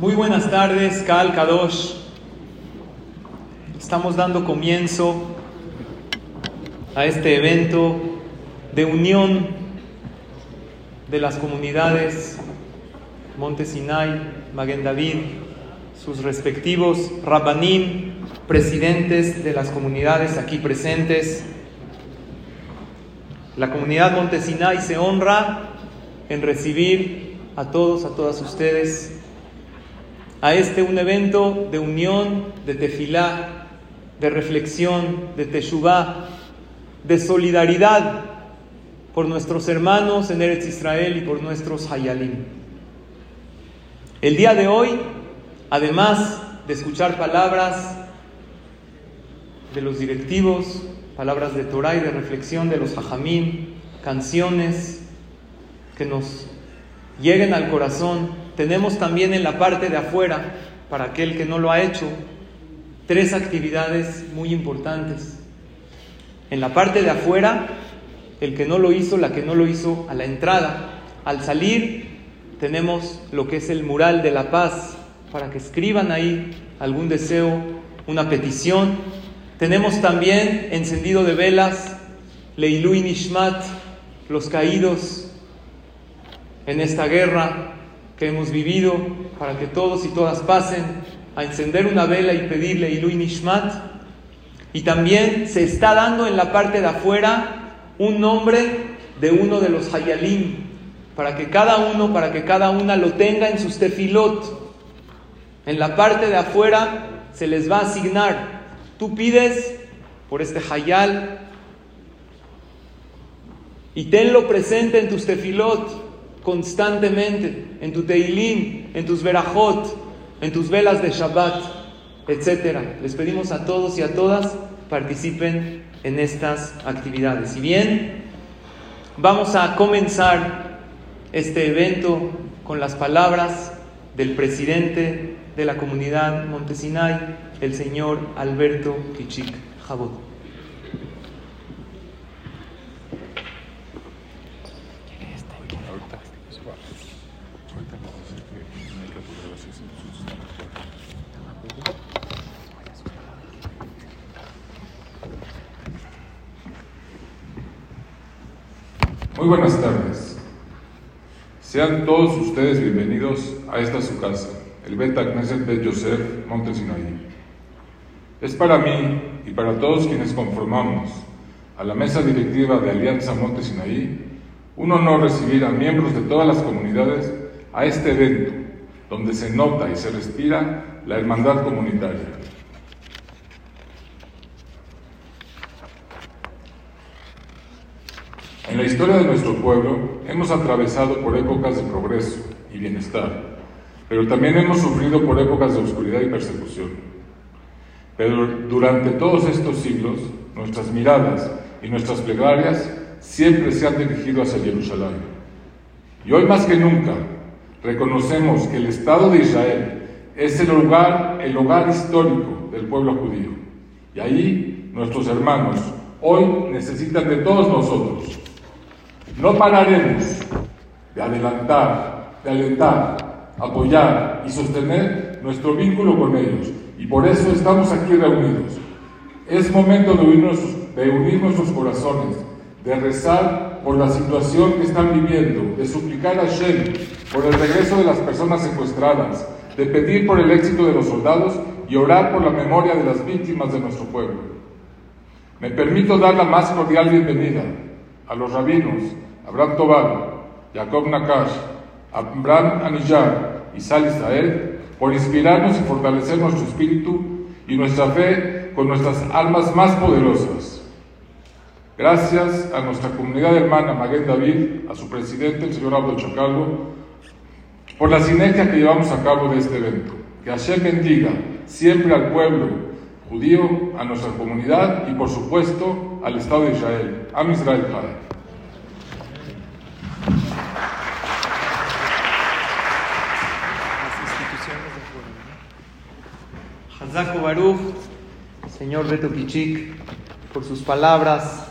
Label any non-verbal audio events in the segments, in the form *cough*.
Muy buenas tardes, Kal Kadosh. Estamos dando comienzo a este evento de unión de las comunidades Monte Sinai, sus respectivos Rabbanim, presidentes de las comunidades aquí presentes. La comunidad Monte Sinai se honra en recibir a todos, a todas ustedes, a este un evento de unión, de tefilá, de reflexión, de teshuvá, de solidaridad por nuestros hermanos en Eretz Israel y por nuestros hayalim. El día de hoy, además de escuchar palabras de los directivos, palabras de Torah y de reflexión de los hajamim, canciones que nos lleguen al corazón, tenemos también en la parte de afuera, para aquel que no lo ha hecho, tres actividades muy importantes. En la parte de afuera, el que no lo hizo, la que no lo hizo a la entrada. Al salir, tenemos lo que es el mural de la paz, para que escriban ahí algún deseo, una petición. Tenemos también encendido de velas, Leilu Nishmat, los caídos en esta guerra, que hemos vivido, para que todos y todas pasen a encender una vela y pedirle Ilui Nishmat. Y también se está dando en la parte de afuera un nombre de uno de los Hayalim, para que cada uno, para que cada una lo tenga en sus tefilot. En la parte de afuera se les va a asignar. Tú pides por este Hayal y tenlo presente en tus tefilot constantemente en tu Teilim, en tus Verajot, en tus velas de Shabbat, etc. Les pedimos a todos y a todas participen en estas actividades. Y bien, vamos a comenzar este evento con las palabras del presidente de la comunidad Montesinay, el señor Alberto Kichik Jabot. Muy buenas tardes. Sean todos ustedes bienvenidos a esta su casa, el Beta Knesset Bet Yosef Montesinaí. Es para mí y para todos quienes conformamos a la mesa directiva de Alianza Montesinaí un honor recibir a miembros de todas las comunidades a este evento, donde se nota y se respira la hermandad comunitaria. En la historia de nuestro pueblo hemos atravesado por épocas de progreso y bienestar, pero también hemos sufrido por épocas de oscuridad y persecución. Pero durante todos estos siglos, nuestras miradas y nuestras plegarias siempre se han dirigido hacia Jerusalén. Y hoy más que nunca reconocemos que el Estado de Israel es el lugar, el hogar histórico del pueblo judío. Y ahí nuestros hermanos hoy necesitan de todos nosotros no pararemos de adelantar, de alentar, apoyar y sostener nuestro vínculo con ellos. Y por eso estamos aquí reunidos. Es momento de, unirnos, de unir nuestros corazones, de rezar por la situación que están viviendo, de suplicar a Shem por el regreso de las personas secuestradas, de pedir por el éxito de los soldados y orar por la memoria de las víctimas de nuestro pueblo. Me permito dar la más cordial bienvenida a los rabinos, Abraham Tobal, Jacob Nakash, Abraham Anillar y Sal Israel, por inspirarnos y fortalecer nuestro espíritu y nuestra fe con nuestras almas más poderosas. Gracias a nuestra comunidad hermana Maguen David, a su presidente, el señor Abdo Chocalvo, por la sinergia que llevamos a cabo de este evento. Que Hashem bendiga siempre al pueblo judío, a nuestra comunidad y por supuesto al Estado de Israel. Am Israel Chai. Hazaku Baruch, señor Beto Kichik, por sus palabras.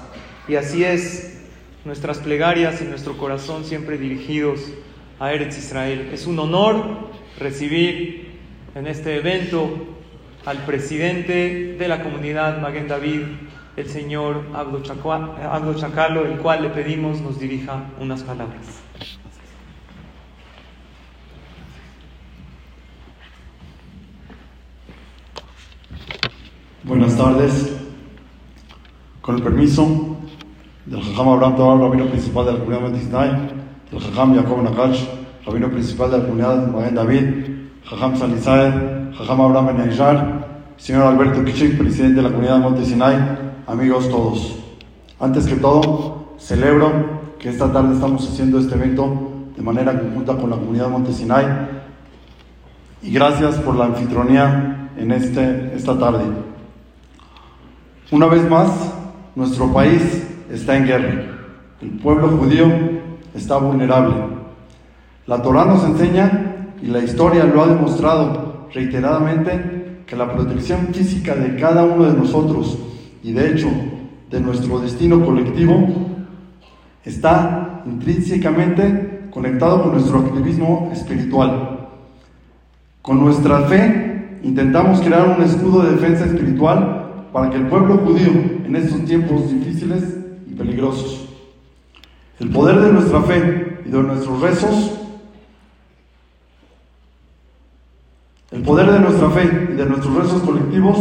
Y así es, nuestras plegarias y nuestro corazón siempre dirigidos a Eretz Israel. Es un honor recibir en este evento al presidente de la comunidad Maguen David, el señor Abdo Chacalo, el cual le pedimos nos dirija unas palabras. Buenas tardes. Con el permiso del Jajam Abraham Tobar, rabino principal de la comunidad Montisnay, del Jajam Jacob Nakach, rabino principal de la comunidad Maguen David, Jajam Salisaed, Jajam Abraham Benayjar, señor Alberto Kichik, presidente de la comunidad Monte amigos todos. Antes que todo, celebro que esta tarde estamos haciendo este evento de manera conjunta con la comunidad Monte y gracias por la anfitrionía en este, esta tarde. Una vez más, nuestro país está en guerra. El pueblo judío está vulnerable. La Torah nos enseña, y la historia lo ha demostrado reiteradamente, que la protección física de cada uno de nosotros, y de hecho de nuestro destino colectivo, está intrínsecamente conectado con nuestro activismo espiritual. Con nuestra fe intentamos crear un escudo de defensa espiritual para que el pueblo judío en estos tiempos difíciles y peligrosos, el poder de nuestra fe y de nuestros rezos, el poder de nuestra fe y de nuestros rezos colectivos,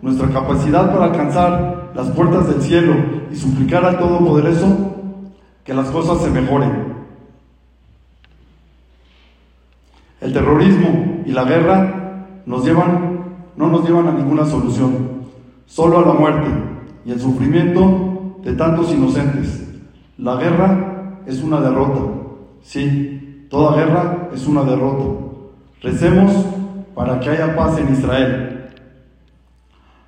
nuestra capacidad para alcanzar las puertas del cielo y suplicar al Todopoderoso que las cosas se mejoren. El terrorismo y la guerra nos llevan, no nos llevan a ninguna solución solo a la muerte y el sufrimiento de tantos inocentes. La guerra es una derrota. Sí, toda guerra es una derrota. Recemos para que haya paz en Israel.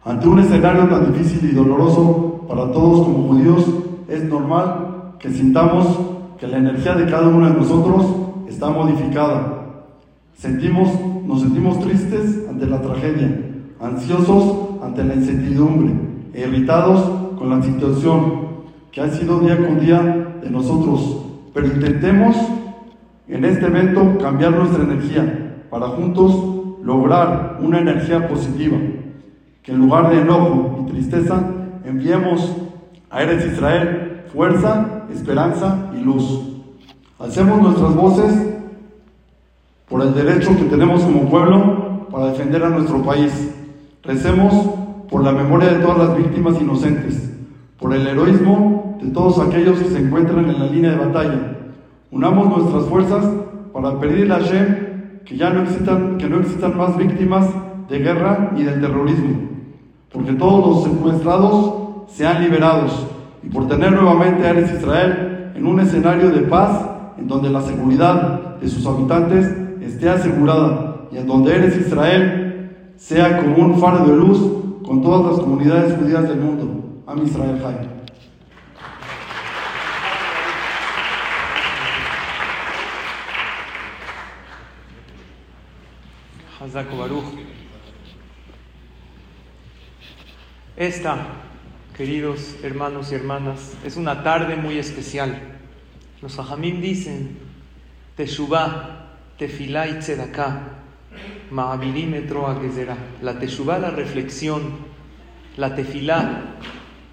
Ante un escenario tan difícil y doloroso para todos como judíos, es normal que sintamos que la energía de cada uno de nosotros está modificada. Sentimos, nos sentimos tristes ante la tragedia, ansiosos ante la incertidumbre e irritados con la situación que ha sido día con día de nosotros. Pero intentemos en este evento cambiar nuestra energía para juntos lograr una energía positiva. Que en lugar de enojo y tristeza enviemos a Eretz Israel fuerza, esperanza y luz. Hacemos nuestras voces por el derecho que tenemos como pueblo para defender a nuestro país Recemos por la memoria de todas las víctimas inocentes, por el heroísmo de todos aquellos que se encuentran en la línea de batalla. Unamos nuestras fuerzas para pedirle a Hashem que ya no existan, que no existan más víctimas de guerra y del terrorismo, porque todos los secuestrados sean liberados y por tener nuevamente a Eres Israel en un escenario de paz en donde la seguridad de sus habitantes esté asegurada y en donde Eres Israel sea como un faro de luz con todas las comunidades judías del mundo. Am Israel. Esta, queridos hermanos y hermanas, es una tarde muy especial. Los Jajamim dicen, Teshuvah, Tefilá y Tzedaká, la teshuvah, la reflexión, la tefilá,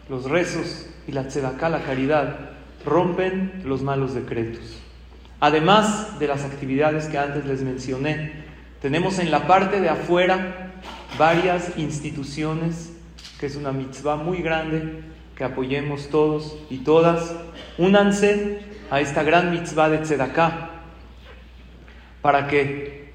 los rezos y la tzedaká, la caridad, rompen los malos decretos. Además de las actividades que antes les mencioné, tenemos en la parte de afuera varias instituciones, que es una mitzvah muy grande, que apoyemos todos y todas. Únanse a esta gran mitzvah de tzedaká, para que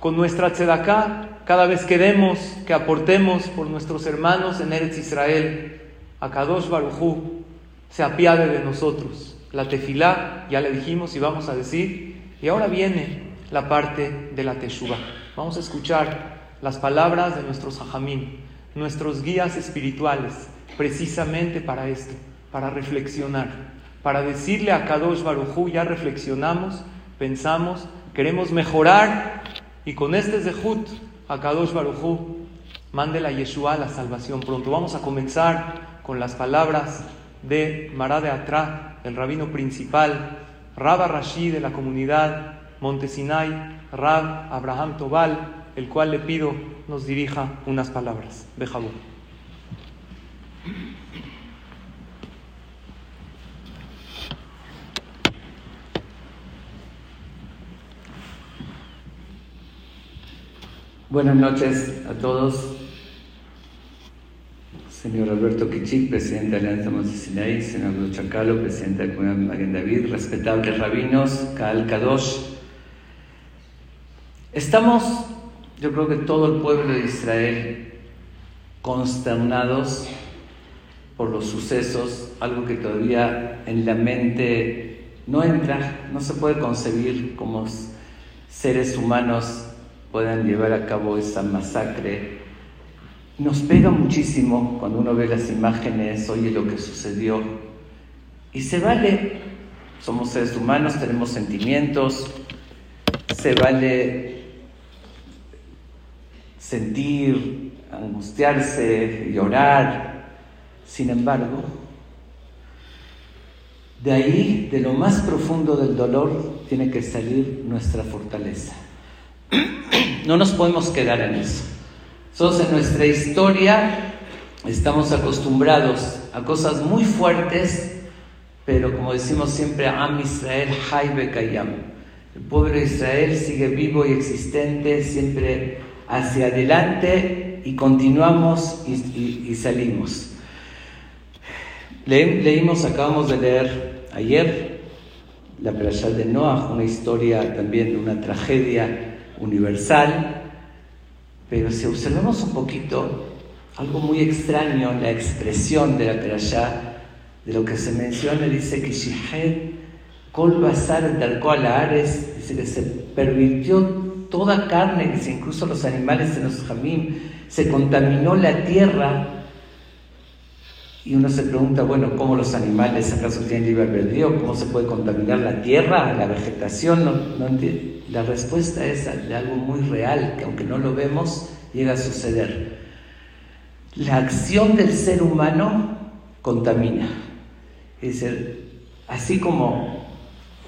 con nuestra tzedaká, cada vez que demos, que aportemos por nuestros hermanos en Eretz Israel, a Kadosh Barujú se apiade de nosotros. La tefilá, ya le dijimos y vamos a decir, y ahora viene la parte de la teshuva. Vamos a escuchar las palabras de nuestros hajamim, nuestros guías espirituales, precisamente para esto, para reflexionar, para decirle a Kadosh Barujú, ya reflexionamos, pensamos, queremos mejorar y con este Zehut, Akadosh Barujú, mande la Yeshua la salvación pronto. Vamos a comenzar con las palabras de Mará de Atra, el rabino principal, Rabba Rashi de la comunidad Montesinay, Rab Abraham Tobal, el cual le pido nos dirija unas palabras. Bejabú. Buenas noches a todos. Señor Alberto Kichik, presidente de Alianza Moses señor Chacalo, presidente de la Comunidad David, respetables rabinos, Kaal Kadosh. Estamos, yo creo que todo el pueblo de Israel, consternados por los sucesos, algo que todavía en la mente no entra, no se puede concebir como seres humanos puedan llevar a cabo esa masacre. Nos pega muchísimo cuando uno ve las imágenes, oye lo que sucedió. Y se vale, somos seres humanos, tenemos sentimientos, se vale sentir, angustiarse, llorar. Sin embargo, de ahí, de lo más profundo del dolor, tiene que salir nuestra fortaleza. *clears throat* No nos podemos quedar en eso. Nosotros en nuestra historia estamos acostumbrados a cosas muy fuertes, pero como decimos siempre, Am Israel Haibe Kayam. El pueblo de Israel sigue vivo y existente, siempre hacia adelante y continuamos y, salimos. leímos, acabamos de leer ayer la Perashá de Noah, una historia también de una tragedia universal, pero si observamos un poquito, algo muy extraño en la expresión de la Perashá, de lo que se menciona, dice que Shihed Kol Basar Ares, dice que se pervirtió toda carne, dice incluso los animales en los jamín, se contaminó la tierra y uno se pregunta, bueno, ¿cómo los animales acaso tienen libre albedrío? ¿Cómo se puede contaminar la tierra, la vegetación? La respuesta es de algo muy real, que aunque no lo vemos, llega a suceder. La acción del ser humano contamina. Es decir, así como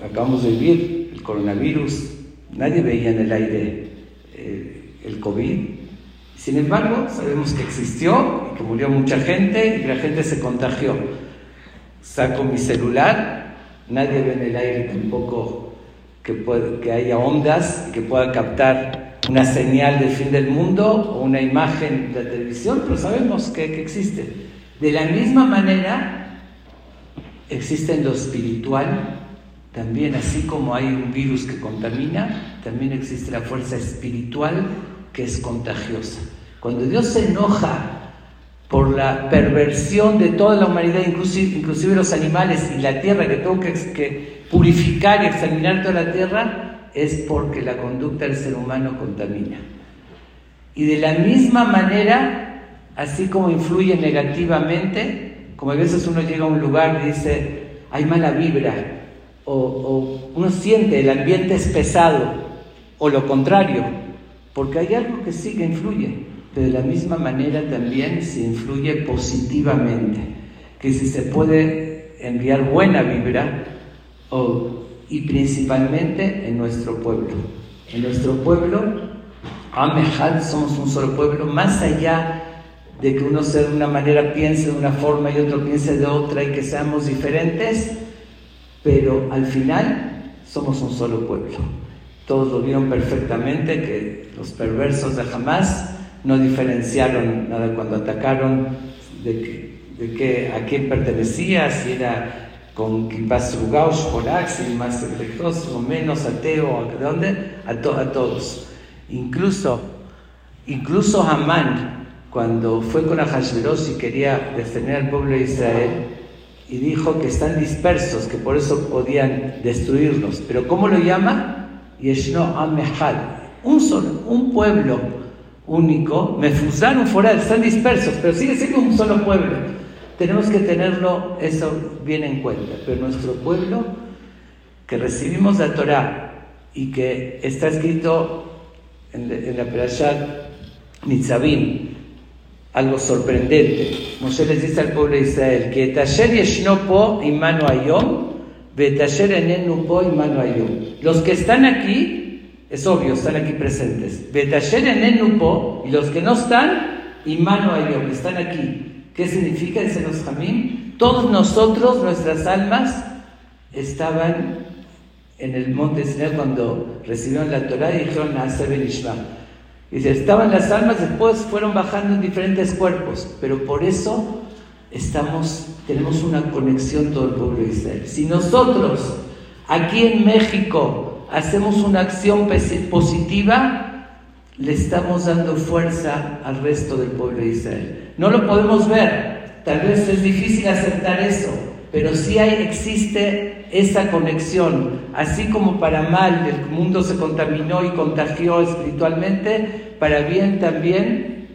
acabamos de vivir el coronavirus, nadie veía en el aire eh, el COVID, sin embargo, sabemos que existió, que murió mucha gente y que la gente se contagió. Saco mi celular, nadie ve en el aire tampoco que, haya ondas y que pueda captar una señal del fin del mundo o una imagen de la televisión, pero sabemos que, que existe. De la misma manera, existe en lo espiritual, también así como hay un virus que contamina, también existe la fuerza espiritual que es contagiosa. Cuando Dios se enoja por la perversión de toda la humanidad, inclusive, los animales y la tierra, que tengo que, purificar y examinar toda la tierra, es porque la conducta del ser humano contamina. Y de la misma manera, así como influye negativamente, como a veces uno llega a un lugar y dice, hay mala vibra, o, o uno siente el ambiente es pesado, o lo contrario, porque hay algo que sí que influye, pero de la misma manera también se influye positivamente, que si se puede enviar buena vibra y principalmente en nuestro pueblo. En nuestro pueblo, Amehad, somos un solo pueblo, más allá de que uno sea de una manera piense de una forma y otro piense de otra y que seamos diferentes, pero al final somos un solo pueblo. Todos lo vieron perfectamente que los perversos de Hamas no diferenciaron nada cuando atacaron de, de a quién pertenecía, si era con Kibbas Rugaush, si más efectuoso o menos ateo, ¿de dónde? A, a todos. Incluso, incluso Hamán, cuando fue con Ahashverosh y quería defender al pueblo de Israel, y dijo que están dispersos, que por eso podían destruirlos. Pero ¿cómo lo llama? Yeshno Amehad, un solo, un pueblo único, Mefuzan, un foral, están dispersos, pero sigue siendo un solo pueblo. Tenemos que tenerlo eso bien en cuenta. Pero nuestro pueblo, que recibimos la Torah y que está escrito en, la Perashat Nitzavim, algo sorprendente. Moshe les dice al pueblo de Israel que Tasher Yeshno Po Imanu Ayom los que están aquí es obvio, están aquí presentes. Betasher en Nupo, y los que no están, y mano a ellos, están aquí. ¿Qué significa? Dicen los Jamín. Todos nosotros, nuestras almas, estaban en el monte Sinai cuando recibieron la Torah y dijeron Naaseh Ishma. Dice, estaban las almas, después fueron bajando en diferentes cuerpos, pero por eso estamos, tenemos una conexión todo el pueblo de Israel. Si nosotros aquí en México hacemos una acción positiva, le estamos dando fuerza al resto del pueblo de Israel. No lo podemos ver, tal vez es difícil aceptar eso, pero sí hay, existe esa conexión, así como para mal el mundo se contaminó y contagió espiritualmente, para bien también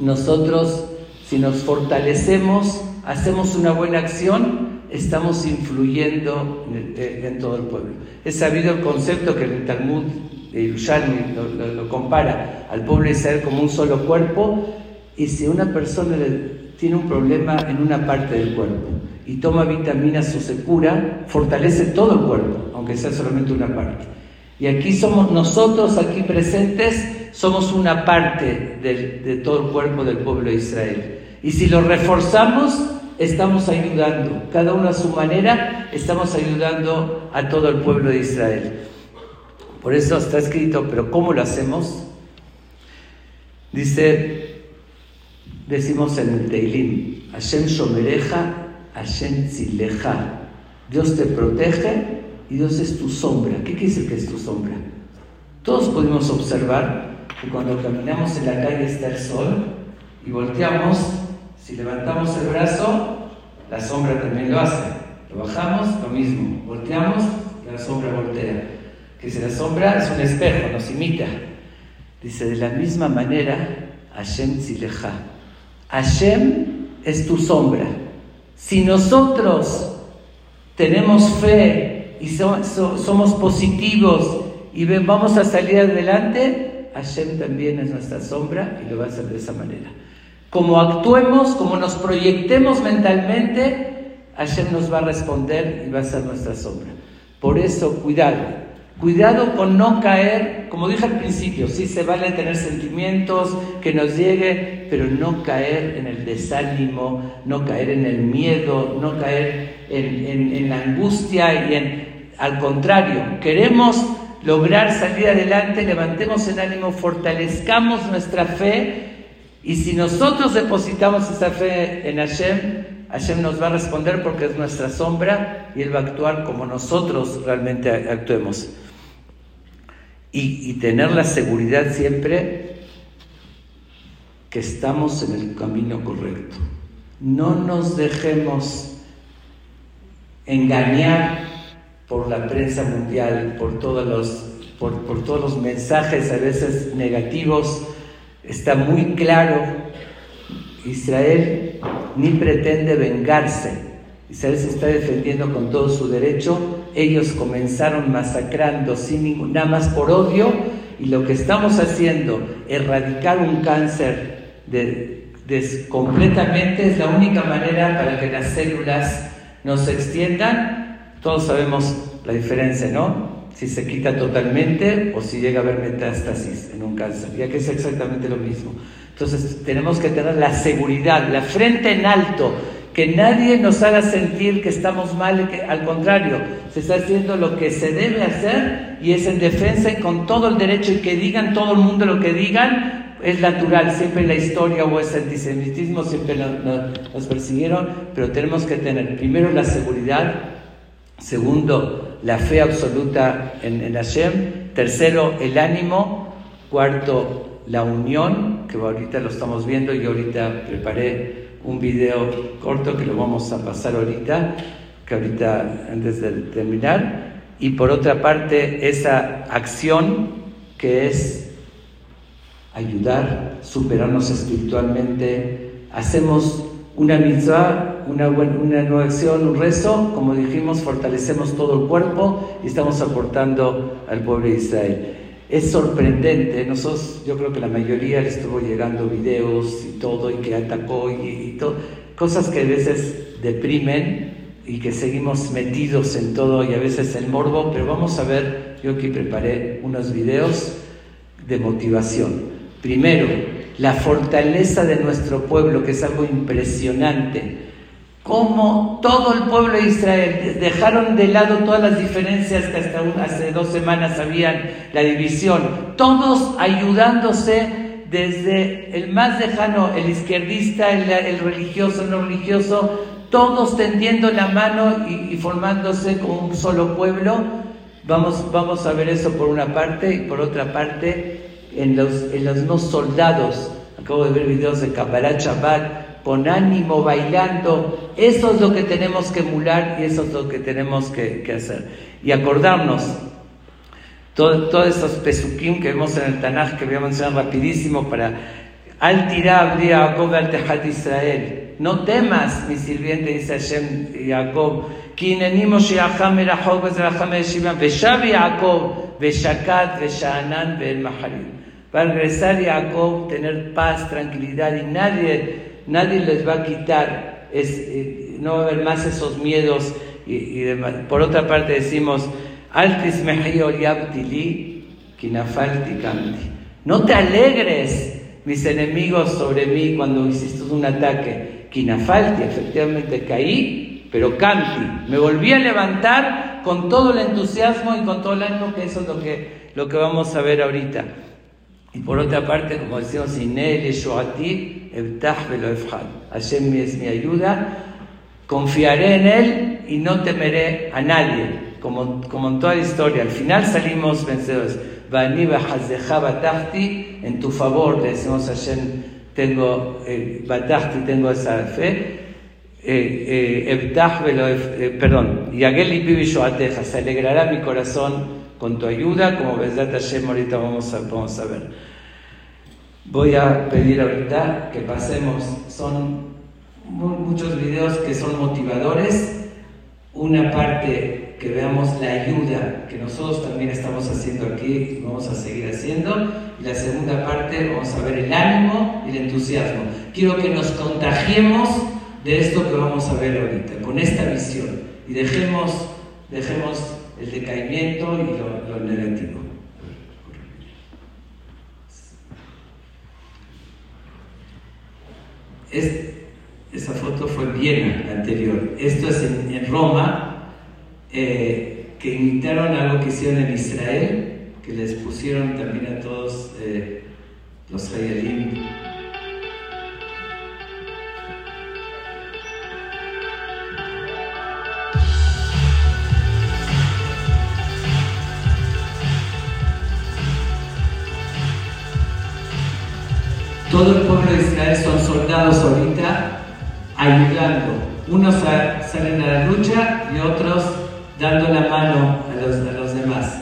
nosotros, si nos fortalecemos, hacemos una buena acción, estamos influyendo en, todo el pueblo. Es sabido el concepto que el Talmud de Yerushalmi lo, compara al pueblo de Israel como un solo cuerpo, y si una persona tiene un problema en una parte del cuerpo, y toma vitaminas o se cura, fortalece todo el cuerpo, aunque sea solamente una parte. Y aquí somos nosotros, aquí presentes, somos una parte de, todo el cuerpo del pueblo de Israel. Y si lo reforzamos, estamos ayudando, cada uno a su manera, estamos ayudando a todo el pueblo de Israel. Por eso está escrito, pero ¿cómo lo hacemos? Dice, decimos en el Teilim, Hashem Shomereja Hashem Tzileja. Dios te protege y Dios es tu sombra. ¿Qué quiere decir que es tu sombra? Todos podemos observar que cuando caminamos en la calle está el sol y volteamos, si levantamos el brazo, la sombra también lo hace. Lo bajamos, lo mismo. Volteamos, la sombra voltea. Que si la sombra es un espejo, nos imita. Dice, de la misma manera, Hashem Tzileja. Hashem es tu sombra. Si nosotros tenemos fe y somos positivos y vamos a salir adelante, Hashem también es nuestra sombra y lo va a hacer de esa manera. Como actuemos, como nos proyectemos mentalmente, Hashem nos va a responder y va a ser nuestra sombra. Por eso, cuidado. Cuidado con no caer, como dije al principio, sí se vale tener sentimientos, que nos llegue, pero no caer en el desánimo, no caer en el miedo, no caer en, la angustia y en, al contrario, queremos lograr salir adelante, levantemos el ánimo, fortalezcamos nuestra fe y si nosotros depositamos esa fe en Hashem, Hashem nos va a responder porque es nuestra sombra y Él va a actuar como nosotros realmente actuemos y, tener la seguridad siempre que estamos en el camino correcto. No nos dejemos engañar por la prensa mundial, por todos los, por, todos los mensajes a veces negativos. Está muy claro, Israel ni pretende vengarse Israel se está defendiendo con todo su derecho. Ellos comenzaron masacrando sin ningún, nada más por odio y lo que estamos haciendo, erradicar un cáncer de, completamente es la única manera para que las células no se extiendan. Todos sabemos la diferencia, ¿no? Si se quita totalmente o si llega a haber metástasis en un cáncer, ya que es exactamente lo mismo. Entonces tenemos que tener la seguridad, la frente en alto que nadie nos haga sentir que estamos mal, que al contrario, se está haciendo lo que se debe hacer y es en defensa y con todo el derecho y que digan todo el mundo lo que digan, es natural, siempre la historia o ese antisemitismo, siempre nos persiguieron, pero tenemos que tener primero la seguridad, segundo la fe absoluta en, en Hashem, tercero el ánimo, cuarto la unión, que ahorita lo estamos viendo y ahorita preparé un video corto que lo vamos a pasar ahorita, que ahorita antes de terminar. Y por otra parte, esa acción que es ayudar, superarnos espiritualmente. Hacemos una mitzvah, una, una nueva acción, un rezo, como dijimos, fortalecemos todo el cuerpo y estamos aportando al pueblo de Israel. Es sorprendente, nosotros, yo creo que la mayoría le estuvo llegando videos y todo, y que atacó y, todo, cosas que a veces deprimen y que seguimos metidos en todo y a veces el morbo, pero vamos a ver yo aquí preparé unos videos de motivación. Primero, la fortaleza de nuestro pueblo, que es algo impresionante. Cómo todo el pueblo de Israel dejaron de lado todas las diferencias que hasta hace dos semanas habían, la división, todos ayudándose desde el más lejano, el izquierdista, el, religioso, el no religioso, todos tendiendo la mano y, formándose como un solo pueblo. Vamos, vamos a ver eso por una parte y por otra parte en los, en los no soldados. Acabo de ver videos de Kabbalah Shabbat, con ánimo, bailando. Eso es lo que tenemos que emular y eso es lo que tenemos que, que hacer. Y acordarnos, todos esos pesukim que vemos en el Tanaj, que voy a mencionar rapidísimo para al tirar Jacob al Tejat Israel. No temas, mi sirviente, dice Hashem Jacob. Kinenimo shiacham merachok bezracham yeshivam. Veshav Jacob, veshakat, veshaanan, ve'el maharim. Va a regresar Jacob, tener paz, tranquilidad y nadie, nadie les va a quitar. Es, eh, no va a haber más esos miedos. Y, y. Por otra parte decimos, no te alegres, mis enemigos, sobre mí cuando hiciste un ataque. Kinafalti, efectivamente caí, pero canti. Me volví a levantar con todo el entusiasmo y con todo el ánimo, que eso es lo que, lo que vamos a ver ahorita. Y por otra parte, como decimos, Hashem es mi ayuda, confiaré en Él y no temeré a nadie como, como en toda la historia, al final salimos vencedores. En tu favor, le decimos a Hashem, tengo, eh, tengo esa fe. Eh, eh, eh perdón, se alegrará mi corazón con tu ayuda, como Besdat Hashem ahorita vamos a, vamos a ver. Voy a pedir ahorita que pasemos, son muchos videos que son motivadores, una parte que veamos la ayuda que nosotros también estamos haciendo aquí vamos a seguir haciendo. Y la segunda parte vamos a ver el ánimo y el entusiasmo. Quiero que nos contagiemos de esto que vamos a ver ahorita, con esta visión. Y dejemos, dejemos el decaimiento y lo, negativo. esa foto fue en Viena, la anterior. Esto es en, en Roma, eh, que imitaron algo que hicieron en Israel, que les pusieron también a todos eh, los Hayalim. Todo el pueblo de Israel son soldados ahorita ayudando. Unos salen a la lucha y otros dando la mano a los, a los demás.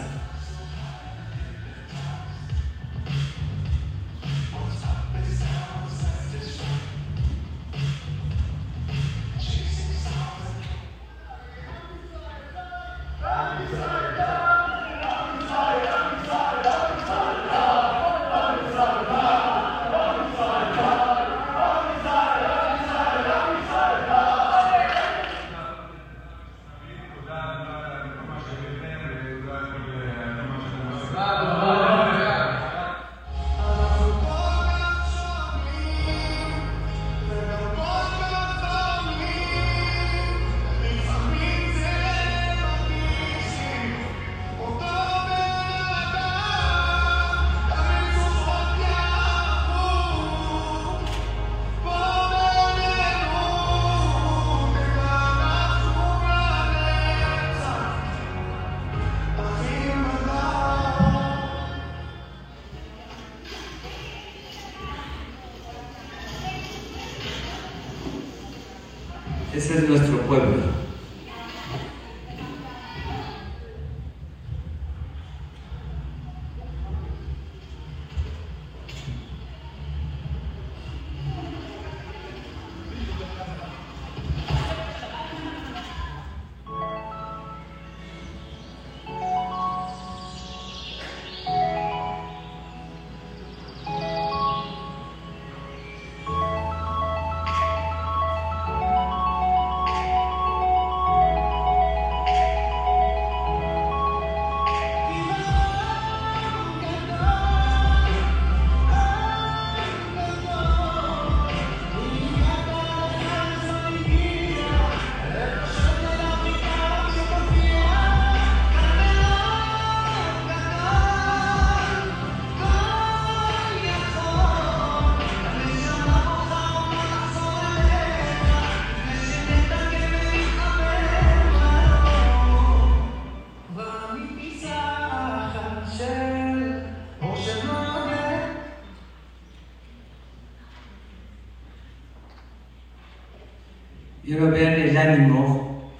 Ánimo.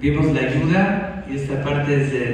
Vimos la ayuda y esta parte es de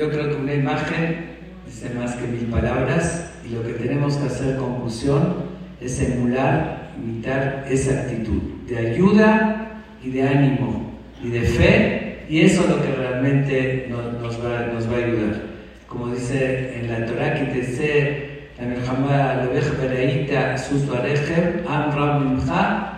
yo creo que una imagen dice más que mil palabras y lo que tenemos que hacer conclusión es emular, imitar esa actitud de ayuda y de ánimo y de fe y eso es lo que realmente nos, va, nos va a ayudar. Como dice en la Torah, que te sé la Melhamá bereita susto arejem, am ram mincha,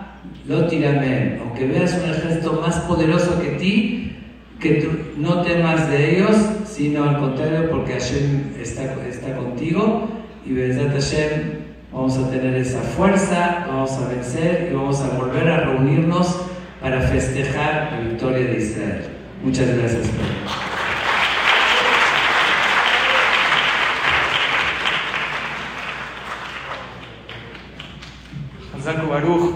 lo. Aunque veas un ejército más poderoso que ti, que tú no temas de ellos, sino al contrario, porque Hashem está, está contigo y Bezat Hashem vamos a tener esa fuerza, vamos a vencer y vamos a volver a reunirnos para festejar la victoria de Israel. Muchas gracias. Baruch,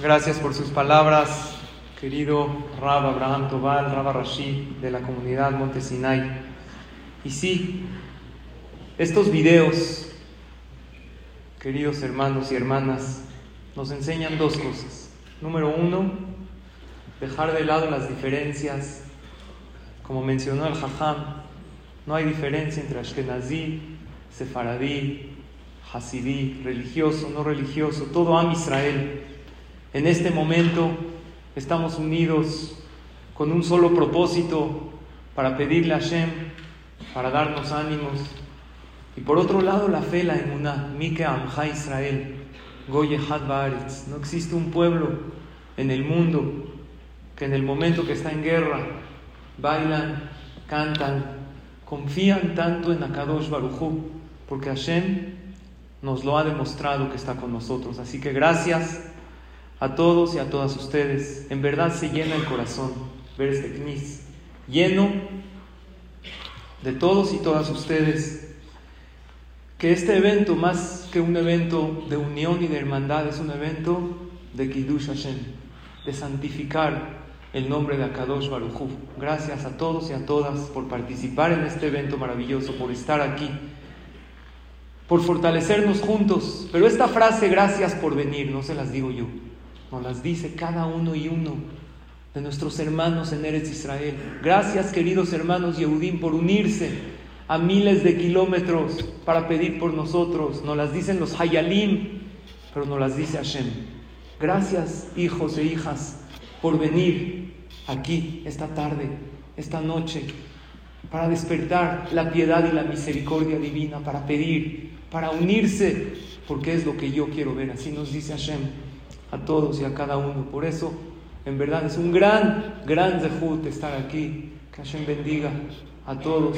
gracias por sus palabras querido Rab Abraham Tobal, Rab Rashi de la comunidad Monte Sinai. Y sí, estos videos, queridos hermanos y hermanas, nos enseñan dos cosas. Número uno, dejar de lado las diferencias. Como mencionó el Jajam, no hay diferencia entre Ashkenazí, Sefaradí, Hasidí, religioso, no religioso, todo Am Israel. En este momento estamos unidos con un solo propósito para pedirle a Hashem, para darnos ánimos. Y por otro lado, la fe, la emuná, Mike Amha Israel, Goye Had Baaretz. No existe un pueblo en el mundo que en el momento que está en guerra bailan, cantan, confían tanto en Akadosh Baruchu, porque Hashem nos lo ha demostrado que está con nosotros. Así que gracias a todos y a todas ustedes. En verdad se llena el corazón ver este lleno de todos y todas ustedes. Que este evento, más que un evento de unión y de hermandad, es un evento de Kiddush Hashem, de santificar el nombre de Akadosh Baruj Gracias a todos y a todas por participar en este evento maravilloso, por estar aquí, por fortalecernos juntos. Pero esta frase, gracias por venir, no se las digo yo. Nos las dice cada uno y uno de nuestros hermanos en Eretz Israel. Gracias, queridos hermanos Yehudim, por unirse a miles de kilómetros para pedir por nosotros. Nos las dicen los Hayalim, pero nos las dice Hashem. Gracias, hijos e hijas, por venir aquí esta tarde, esta noche, para despertar la piedad y la misericordia divina, para pedir, para unirse, porque es lo que yo quiero ver. Así nos dice Hashem a todos y a cada uno. Por eso, en verdad, es un gran, gran zehut estar aquí. Que Hashem bendiga a todos,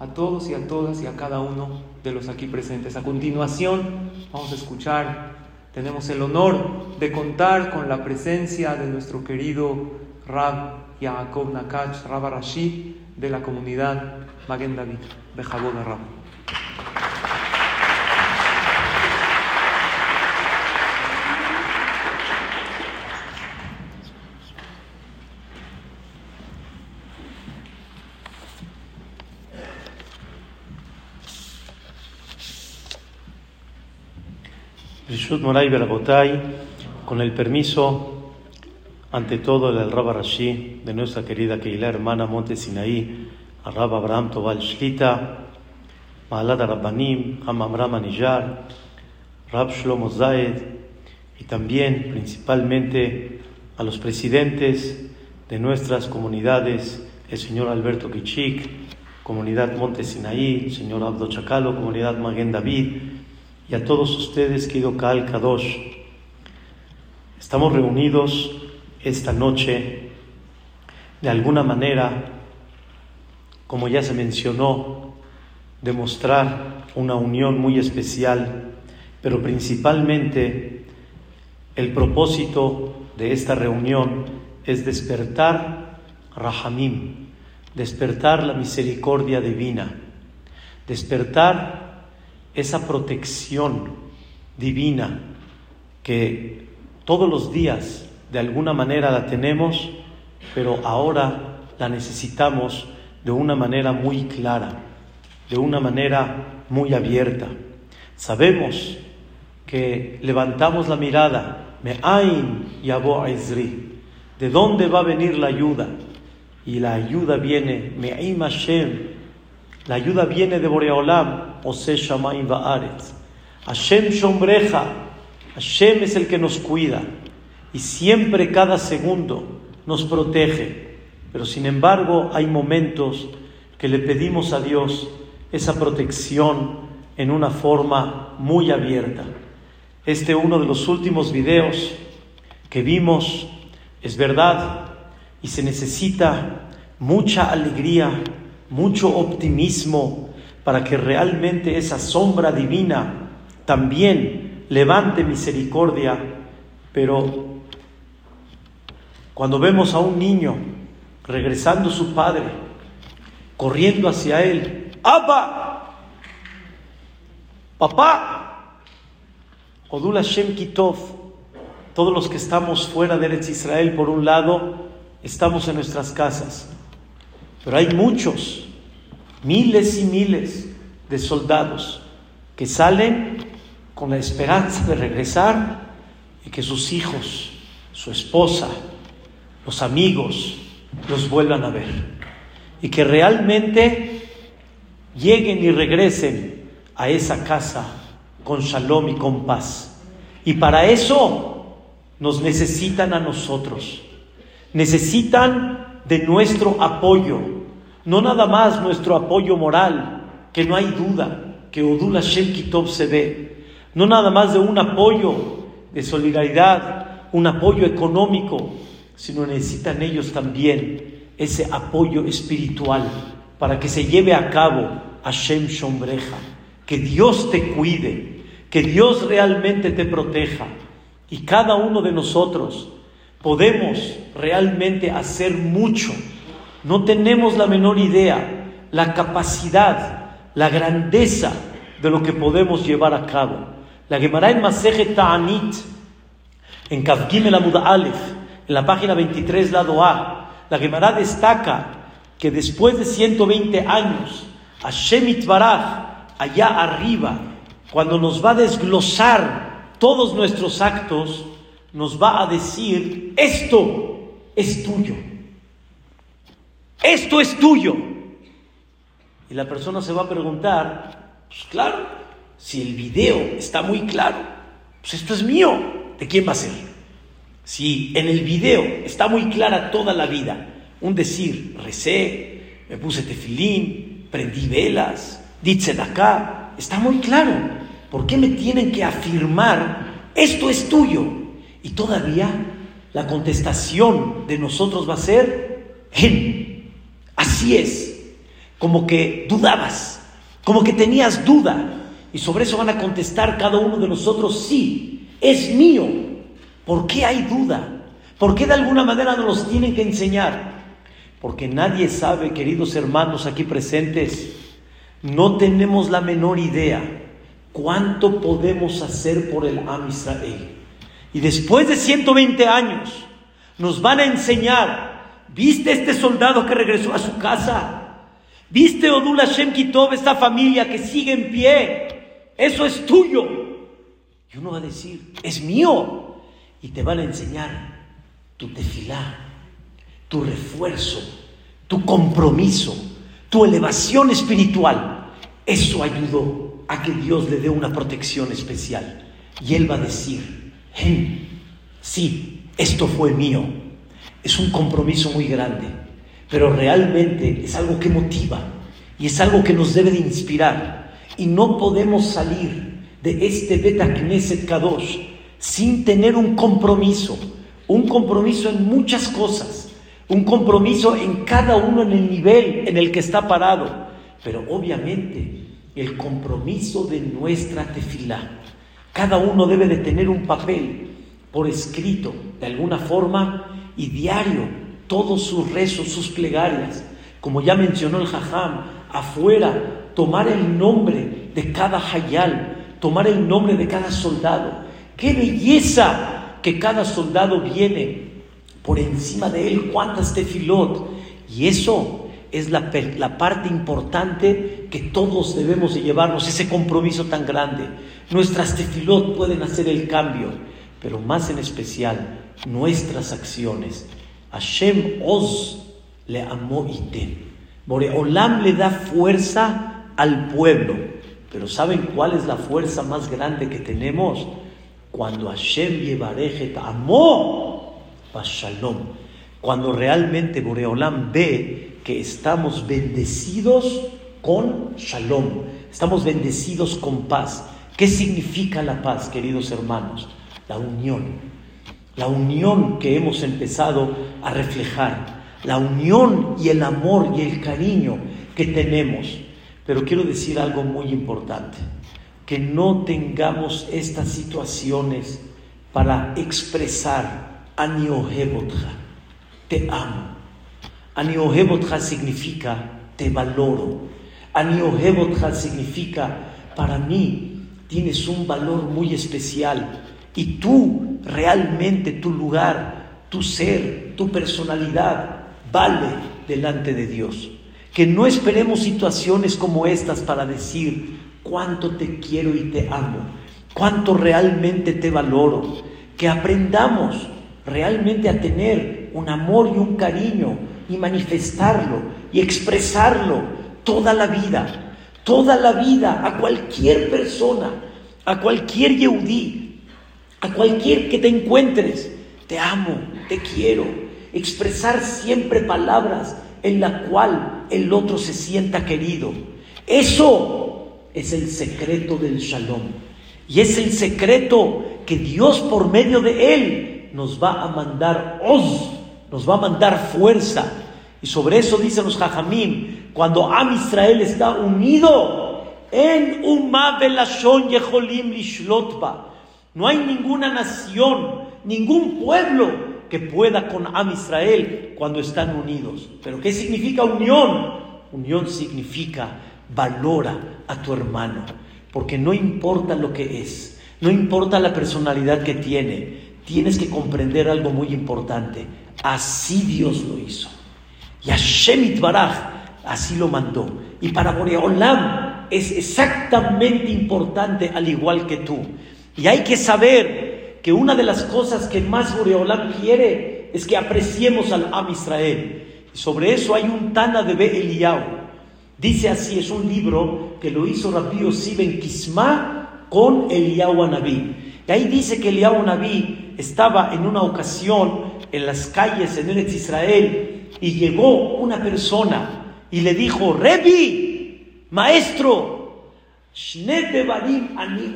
a todos y a todas y a cada uno de los aquí presentes. A continuación, vamos a escuchar, tenemos el honor de contar con la presencia de nuestro querido Rab Yaakov Nakach, Rab Rashi, de la comunidad Magen David, de Jabón Rab. Moray con el permiso, ante todo, del Rabba Rashi, de nuestra querida Keilah hermana Monte Sinaí, al Rabba Abraham Tobal Shlita, Mahalad Rabbanim, Hamamram Aniyar, Rab Shlomo Zaed, y también, principalmente, a los presidentes de nuestras comunidades, el señor Alberto Kichik, comunidad Monte Sinaí, el señor Abdo Chacalo, comunidad Maguen David, y a todos ustedes, querido Kal Kadosh. Estamos reunidos esta noche, de alguna manera, como ya se mencionó, demostrar una unión muy especial, pero principalmente el propósito de esta reunión es despertar Rahamim, despertar la misericordia divina, despertar esa protección divina que todos los días de alguna manera la tenemos, pero ahora la necesitamos de una manera muy clara, de una manera muy abierta. Sabemos que levantamos la mirada, Me'ain Yabo Aizri, ¿de dónde va a venir la ayuda? y la ayuda viene, Me'im Hashem, la ayuda viene de Boreolam, Ose Ba'aretz. Hashem Shombreja, Hashem es el que nos cuida y siempre cada segundo nos protege. Pero sin embargo hay momentos que le pedimos a Dios esa protección en una forma muy abierta. Este uno de los últimos videos que vimos es verdad y se necesita mucha alegría, mucho optimismo para que realmente esa sombra divina también levante misericordia, pero cuando vemos a un niño regresando a su padre, corriendo hacia él, ¡Apa! ¡Papá! Odula Shem Kitov, todos los que estamos fuera de Eretz Israel, por un lado, estamos en nuestras casas, pero hay muchos, miles y miles de soldados que salen con la esperanza de regresar y que sus hijos, su esposa, los amigos los vuelvan a ver. Y que realmente lleguen y regresen a esa casa con shalom y con paz. Y para eso nos necesitan a nosotros. Necesitan de nuestro apoyo. No nada más nuestro apoyo moral, que no hay duda que Odula Shem Kitov se ve. No nada más de un apoyo de solidaridad, un apoyo económico, sino necesitan ellos también ese apoyo espiritual para que se lleve a cabo Hashem Shombreja, que Dios te cuide, que Dios realmente te proteja y cada uno de nosotros podemos realmente hacer mucho. No tenemos la menor idea, la capacidad, la grandeza de lo que podemos llevar a cabo. La Gemara en Maseje Ta'anit, en Kavgim el Aleph, en la página 23, lado A, la Gemara destaca que después de 120 años, Hashem Itbaraj, allá arriba, cuando nos va a desglosar todos nuestros actos, nos va a decir, esto es tuyo. Esto es tuyo. Y la persona se va a preguntar, pues claro, si el video está muy claro, pues esto es mío, ¿de quién va a ser? Si en el video está muy clara toda la vida, un decir, recé, me puse tefilín, prendí velas, de acá, está muy claro. ¿Por qué me tienen que afirmar esto es tuyo? Y todavía la contestación de nosotros va a ser, en, así es, como que dudabas, como que tenías duda. Y sobre eso van a contestar cada uno de nosotros, sí, es mío. ¿Por qué hay duda? ¿Por qué de alguna manera nos los tienen que enseñar? Porque nadie sabe, queridos hermanos aquí presentes, no tenemos la menor idea cuánto podemos hacer por el Am Israel. Y después de 120 años nos van a enseñar, ¿viste este soldado que regresó a su casa? ¿Viste Odula Shem Kitov, esta familia que sigue en pie? Eso es tuyo. Y uno va a decir, es mío y te van a enseñar tu tefilá, tu refuerzo, tu compromiso, tu elevación espiritual. Eso ayudó a que Dios le dé una protección especial. Y Él va a decir, sí, esto fue mío. Es un compromiso muy grande, pero realmente es algo que motiva y es algo que nos debe de inspirar. Y no podemos salir de este Beta Knesset Kadosh sin tener un compromiso, un compromiso en muchas cosas, un compromiso en cada uno en el nivel en el que está parado, pero obviamente el compromiso de nuestra tefilá. Cada uno debe de tener un papel por escrito, de alguna forma, y diario, todos sus rezos, sus plegarias, como ya mencionó el Jajam, afuera, tomar el nombre de cada hayal, tomar el nombre de cada soldado, Qué belleza que cada soldado viene por encima de él, cuántas tefilot. Y eso es la, la, parte importante que todos debemos de llevarnos, ese compromiso tan grande. Nuestras tefilot pueden hacer el cambio, pero más en especial nuestras acciones. Hashem Oz, le amó Iten. Boreolam le da fuerza al pueblo. Pero ¿saben cuál es la fuerza más grande que tenemos? Cuando Hashem Yevarejet amó Shalom. Cuando realmente Boreolam ve que estamos bendecidos con Shalom. Estamos bendecidos con paz. ¿Qué significa la paz, queridos hermanos? La unión. La unión que hemos empezado a reflejar. La unión y el amor y el cariño que tenemos. Pero quiero decir algo muy importante. Que no tengamos estas situaciones para expresar Aniohebotja. Te amo. Aniohebotja significa te valoro. Aniohebotja significa para mí tienes un valor muy especial y tú realmente tu lugar, tu ser, tu personalidad vale delante de Dios. Que no esperemos situaciones como estas para decir cuánto te quiero y te amo, cuánto realmente te valoro. Que aprendamos realmente a tener un amor y un cariño y manifestarlo y expresarlo toda la vida toda la vida a cualquier persona, a cualquier Yehudí, a cualquier que te encuentres. Te amo, te quiero. Expresar siempre palabras en la cual el otro se sienta querido. Eso es el secreto del shalom. Y es el secreto que Dios por medio de él nos va a mandar oz, nos va a mandar fuerza. Y sobre eso dicen los jajamim, cuando Am Israel está unido en Umma Belashon Yeholim Lishlotba, no hay ninguna nación, ningún pueblo que pueda con Am Israel cuando están unidos. Pero ¿qué significa unión? Unión significa valora a tu hermano, porque no importa lo que es, no importa la personalidad que tiene, tienes que comprender algo muy importante. Así Dios lo hizo. Y Hashem Baraj así lo mandó. Y para Boreolam es exactamente importante al igual que tú. Y hay que saber que una de las cosas que más Boreolam quiere es que apreciemos al Am Israel. Y sobre eso hay un Tana de Be Eliyahu. Dice así, es un libro que lo hizo Rabbi Yossi Ben Kisma con Eliyahu Anabí. Y ahí dice que Eliyahu Anabí estaba en una ocasión en las calles en Eretz Israel y llegó una persona y le dijo, Rebi, maestro, ani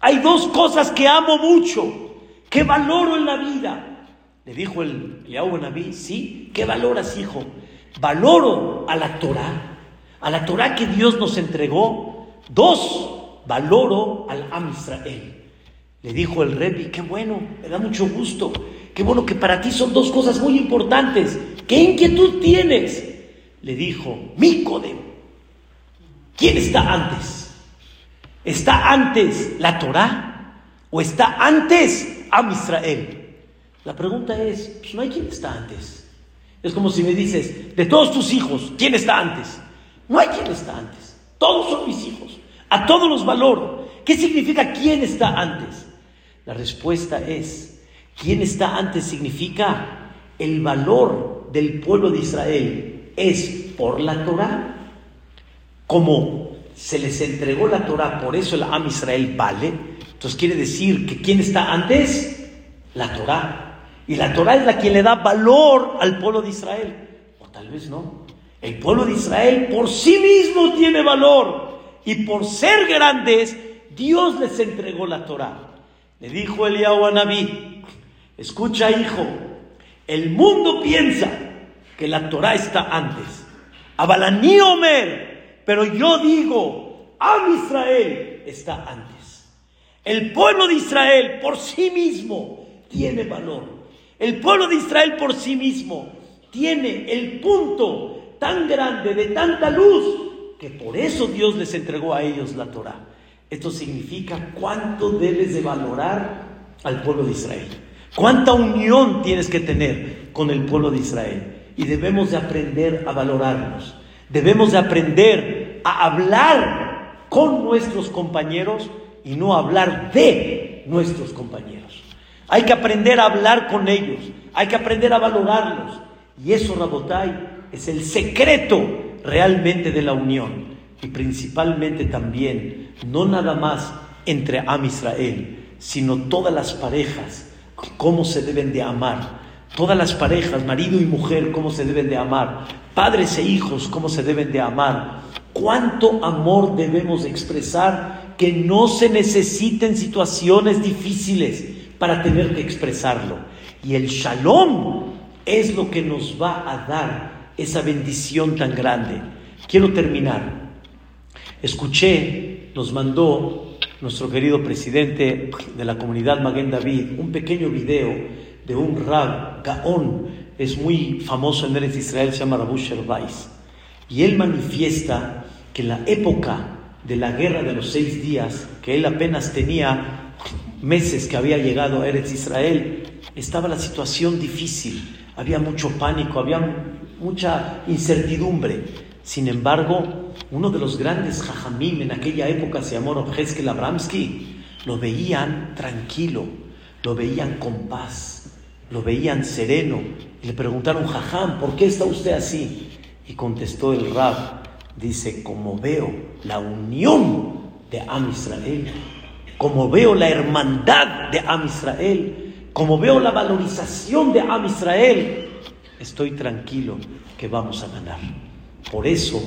Hay dos cosas que amo mucho, que valoro en la vida. Le dijo el Yahweh Naví, sí, ¿qué valoras, hijo? Valoro a la Torah, a la Torah que Dios nos entregó. Dos, valoro al Am Israel. Le dijo el Rebi, qué bueno, me da mucho gusto. Qué bueno que para ti son dos cosas muy importantes. ¿Qué inquietud tienes? le dijo, Micodem, ¿quién está antes? ¿Está antes la Torah o está antes Am Israel? La pregunta es, pues no hay quien está antes. Es como si me dices, de todos tus hijos, ¿quién está antes? No hay quien está antes. Todos son mis hijos. A todos los valoro. ¿Qué significa quién está antes? La respuesta es, quién está antes significa el valor del pueblo de Israel es por la Torah. Como se les entregó la Torah, por eso el Am Israel vale. Entonces quiere decir que ¿quién está antes? La Torah. Y la Torah es la que le da valor al pueblo de Israel. O tal vez no. El pueblo de Israel por sí mismo tiene valor. Y por ser grandes, Dios les entregó la Torah. Le dijo Eliyahu a Naví, escucha hijo, el mundo piensa que la Torah está antes. Abalaní Omer, pero yo digo, Am Israel está antes. El pueblo de Israel por sí mismo tiene valor. El pueblo de Israel por sí mismo tiene el punto tan grande de tanta luz que por eso Dios les entregó a ellos la Torah. Esto significa cuánto debes de valorar al pueblo de Israel. Cuánta unión tienes que tener con el pueblo de Israel y debemos de aprender a valorarnos. Debemos de aprender a hablar con nuestros compañeros y no hablar de nuestros compañeros. Hay que aprender a hablar con ellos, hay que aprender a valorarlos Y eso, Rabotai, es el secreto realmente de la unión. Y principalmente también, no nada más entre Am Israel, sino todas las parejas, cómo se deben de amar. Todas las parejas, marido y mujer, cómo se deben de amar. Padres e hijos, cómo se deben de amar. Cuánto amor debemos expresar que no se necesiten situaciones difíciles para tener que expresarlo. Y el shalom es lo que nos va a dar esa bendición tan grande. Quiero terminar. Escuché, nos mandó nuestro querido presidente de la comunidad Maguen David un pequeño video de un rab, Gaón, es muy famoso en Eretz Israel, se llama Rabu Sherbais. Y él manifiesta que en la época de la guerra de los seis días, que él apenas tenía meses que había llegado a Eretz Israel, estaba la situación difícil, había mucho pánico, había mucha incertidumbre. Sin embargo, uno de los grandes jajamim en aquella época se llamó Hezkel Abramsky, lo veían tranquilo, lo veían con paz, lo veían sereno. Y le preguntaron, jajam, ¿por qué está usted así? Y contestó el rab, dice, como veo la unión de Am Israel, como veo la hermandad de Am Israel, como veo la valorización de Am Israel, estoy tranquilo que vamos a ganar. Por eso,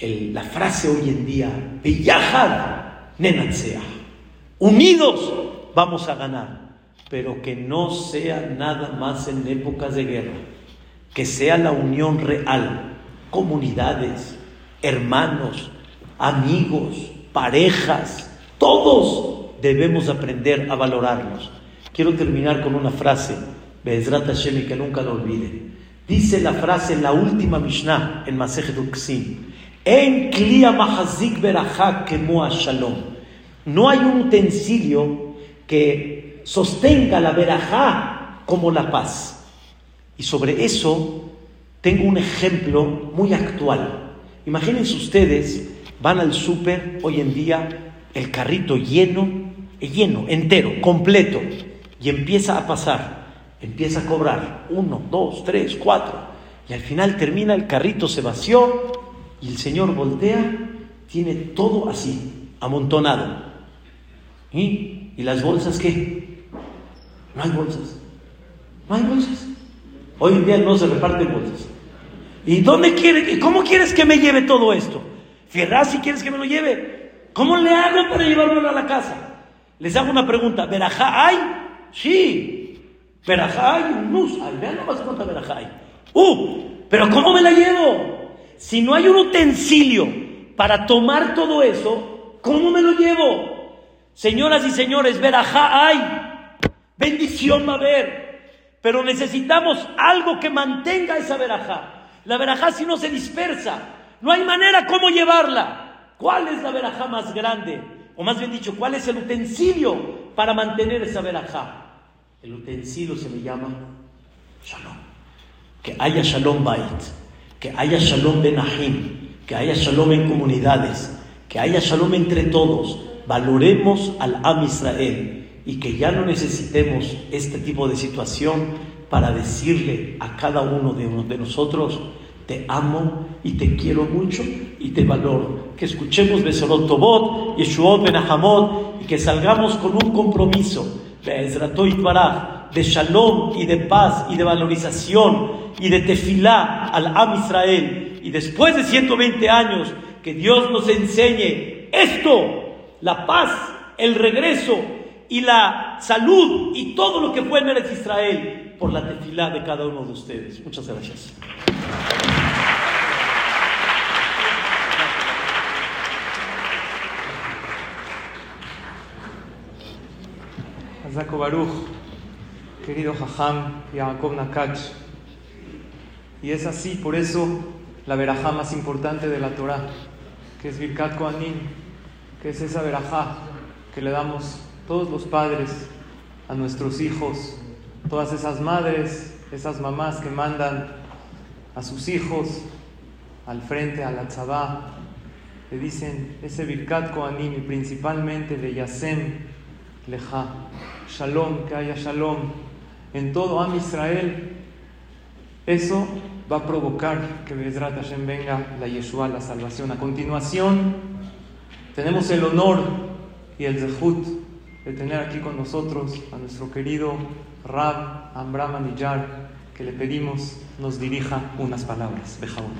la frase hoy en día, Biyahad Nenatsea, unidos vamos a ganar, pero que no sea nada más en épocas de guerra, que sea la unión real, comunidades, hermanos, amigos, parejas, todos debemos aprender a valorarnos. Quiero terminar con una frase, Bezrat Hashem, que nunca lo olviden. Dice la frase en la última Mishnah, en Masechet Uksim, En klia mahazik berajá kemo shalom. No hay un utensilio que sostenga la verajá como la paz. Y sobre eso tengo un ejemplo muy actual. Imagínense ustedes, van al súper hoy en día el carrito lleno, lleno, entero, completo, y empieza a pasar, empieza a cobrar, uno, dos, tres, cuatro, y al final termina el carrito, se vació, y el Señor voltea, tiene todo así, amontonado. ¿Y, ¿Y las bolsas qué? No hay bolsas, no hay bolsas. Hoy en día no se reparten bolsas. ¿Y dónde quiere, cómo quieres que me lleve todo esto? Fierras si quieres que me lo lleve. ¿Cómo le hago para llevármelo a la casa? Les hago una pregunta. ¿Verajá hay? Sí. ¿Verajá hay? Un nus hay. Vean nomás cuánta verajá hay. ¡Uh! ¿Pero cómo me la llevo? Si no hay un utensilio para tomar todo eso, ¿cómo me lo llevo? Señoras y señores, verajá hay. Bendición va a haber. Pero necesitamos algo que mantenga esa verajá. La verajá si no se dispersa. No hay manera cómo llevarla. ¿Cuál es la verajá más grande? O más bien dicho, ¿cuál es el utensilio para mantener esa verajá? El utensilio se le llama shalom. Que haya shalom bait, que haya shalom benahim, que haya shalom en comunidades, que haya shalom entre todos. Valoremos al Am Israel y que ya no necesitemos este tipo de situación para decirle a cada uno de, de nosotros, te amo y te quiero mucho y te valoro. Que escuchemos Besorot Tobot, Yeshuot Benahamot y que salgamos con un compromiso de shalom y de paz y de valorización y de tefilá al Am Israel. Y después de 120 años, que Dios nos enseñe esto, la paz, el regreso y la salud y todo lo que fue en Eretz Israel por la tefilá de cada uno de ustedes. Muchas gracias. Zaco Baruch, querido Jajam Yaakov Nakach. Y es así, por eso, la verajá más importante de la Torah, que es Birkat Kohanim, que es esa verajá que le damos todos los padres a nuestros hijos, todas esas madres, esas mamás que mandan a sus hijos al frente, a la tzabá, le dicen ese Birkat Kohanim y principalmente de Yasem Leja, Shalom, que haya Shalom en todo Am Israel. Eso va a provocar que Bezrat Hashem venga la Yeshua, la salvación. A continuación, tenemos el honor y el zehut de tener aquí con nosotros a nuestro querido Rab Amram que le pedimos nos dirija unas palabras. Bejaún.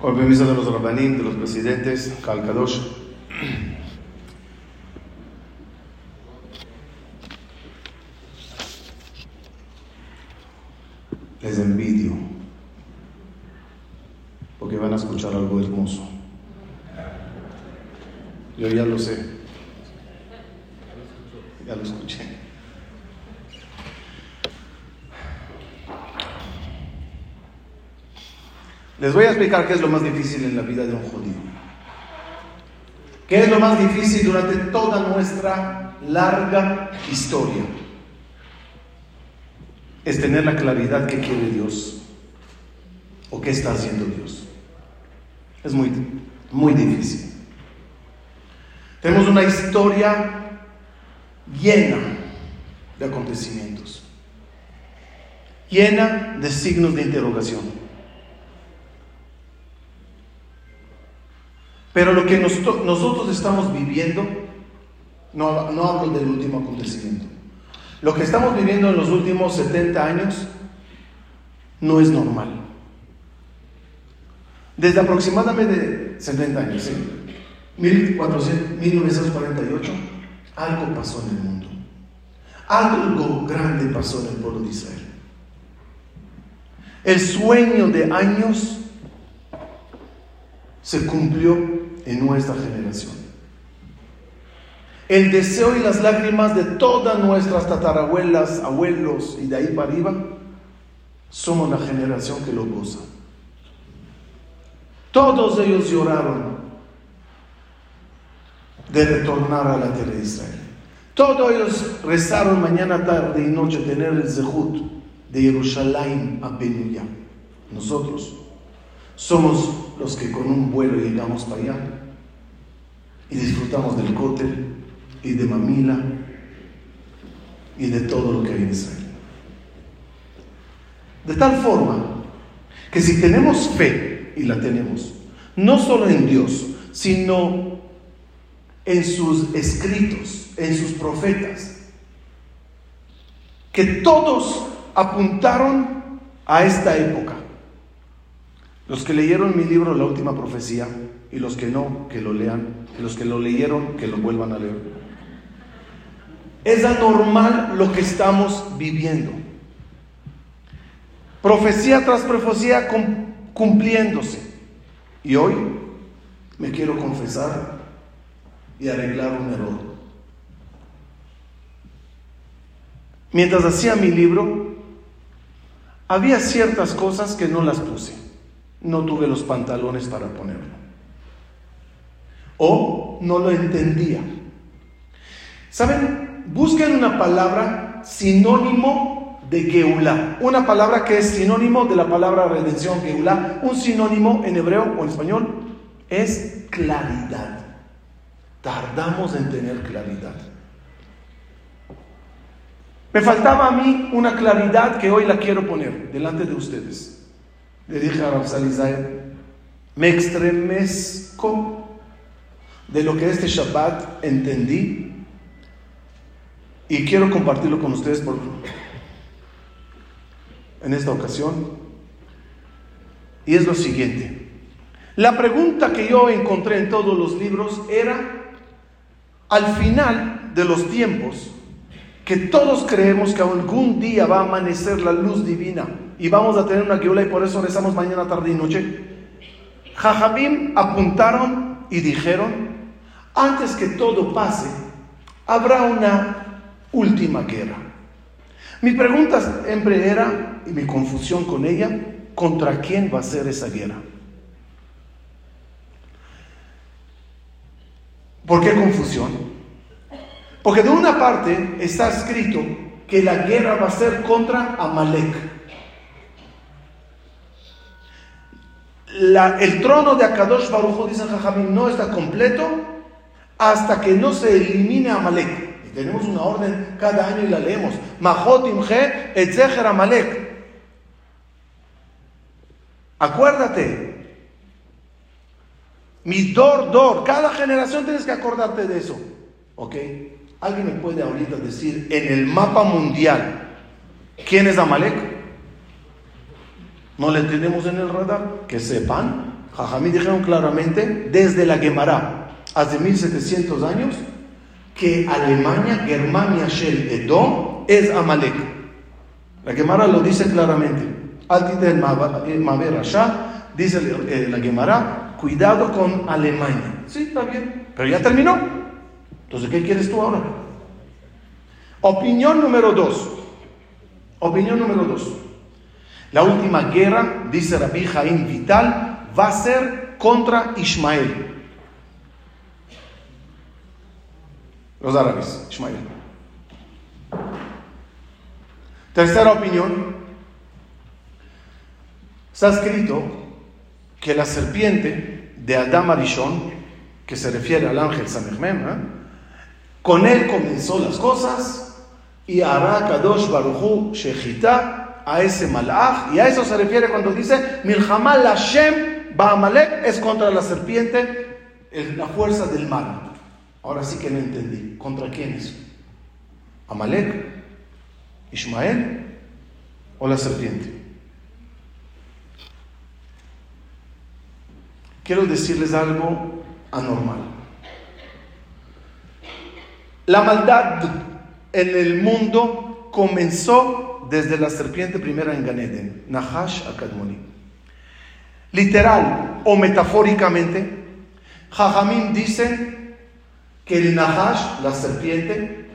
Con permiso de los rabanín, de los presidentes, Kalkadosh. Les envidio, porque van a escuchar algo hermoso. Yo ya lo sé, ya lo escuché. Les voy a explicar qué es lo más difícil en la vida de un judío. ¿Qué es lo más difícil durante toda nuestra larga historia? Es tener la claridad que quiere Dios o qué está haciendo Dios. Es muy, muy difícil. Tenemos una historia llena de acontecimientos, llena de signos de interrogación. Pero lo que nosotros estamos viviendo, no, no hablo del último acontecimiento, lo que estamos viviendo en los últimos 70 años no es normal. Desde aproximadamente 70 años, ¿sí? 1948, algo pasó en el mundo. Algo grande pasó en el pueblo de Israel. El sueño de años se cumplió en nuestra generación. El deseo y las lágrimas de todas nuestras tatarabuelas, abuelos y de ahí para arriba, somos la generación que lo goza. Todos ellos lloraron de retornar a la tierra de Israel. Todos ellos rezaron mañana, tarde y noche tener el zehut de Jerusalén a Benuya. Nosotros somos los que con un vuelo llegamos para allá y disfrutamos del cótel y de Mamila y de todo lo que hay en Israel. De tal forma que si tenemos fe, y la tenemos, no solo en Dios, sino en sus escritos, en sus profetas, que todos apuntaron a esta época. Los que leyeron mi libro La Última Profecía y los que no, que lo lean, y los que lo leyeron, que lo vuelvan a leer. Es anormal lo que estamos viviendo. Profecía tras profecía cumpliéndose. Y hoy me quiero confesar y arreglar un error. Mientras hacía mi libro, había ciertas cosas que no las puse no tuve los pantalones para ponerlo. O no lo entendía. ¿Saben? Busquen una palabra sinónimo de Geulah. Una palabra que es sinónimo de la palabra redención, Geulah. Un sinónimo en hebreo o en español es claridad. Tardamos en tener claridad. Me faltaba a mí una claridad que hoy la quiero poner delante de ustedes. Le dije a Rabsal me estremezco de lo que este Shabbat entendí y quiero compartirlo con ustedes por, en esta ocasión. Y es lo siguiente. La pregunta que yo encontré en todos los libros era, al final de los tiempos, que todos creemos que algún día va a amanecer la luz divina y vamos a tener una Geula y por eso rezamos mañana, tarde y noche. Jajamim apuntaron y dijeron, antes que todo pase, habrá una última guerra. Mi pregunta siempre era, y mi confusión con ella, ¿contra quién va a ser esa guerra? ¿Por qué confusión? Porque de una parte está escrito que la guerra va a ser contra Amalek. el trono de Akadosh Baruj dicen Jajamim, no está completo hasta que no se elimine Amalek. Tenemos una orden cada año y la leemos. Mahot imje etzecher Amalek. Acuérdate. Mi dor, dor. Cada generación tienes que acordarte de eso. ¿Ok? ¿Alguien me puede ahorita decir en el mapa mundial quién es Amalek? No le tenemos en el radar. Que sepan. Jajamí dijeron claramente desde la Gemara hace 1700 años que Alemania, Germania, Shell, Edom es Amalek. La Gemara lo dice claramente. Rasha, dice eh, la Gemara, cuidado con Alemania. Sí, está bien, pero ya terminó. Entonces, ¿qué quieres tú ahora? Opinión número dos. Opinión número dos. La última guerra, dice Rabbi Jaim Vital, va a ser contra Ismael. Los árabes, Ismael. Tercera opinión. Está escrito que la serpiente de Adam Arishon, que se refiere al ángel Samechmem, ¿eh? con él comenzó las cosas y hará Kadosh Baruchu Shechita a ese malach, y a eso se refiere cuando dice Milhamal Hashem Baamalek es contra la serpiente, la fuerza del mal. Ahora sí que no entendí. ¿Contra quién es? ¿Amalek? ¿Ismael? ¿O la serpiente? Quiero decirles algo anormal. La maldad en el mundo comenzó desde la serpiente primera en Ganeden, Nahash Akadmoni. Literal o metafóricamente, Jajamim dicen que el Nahash, la serpiente,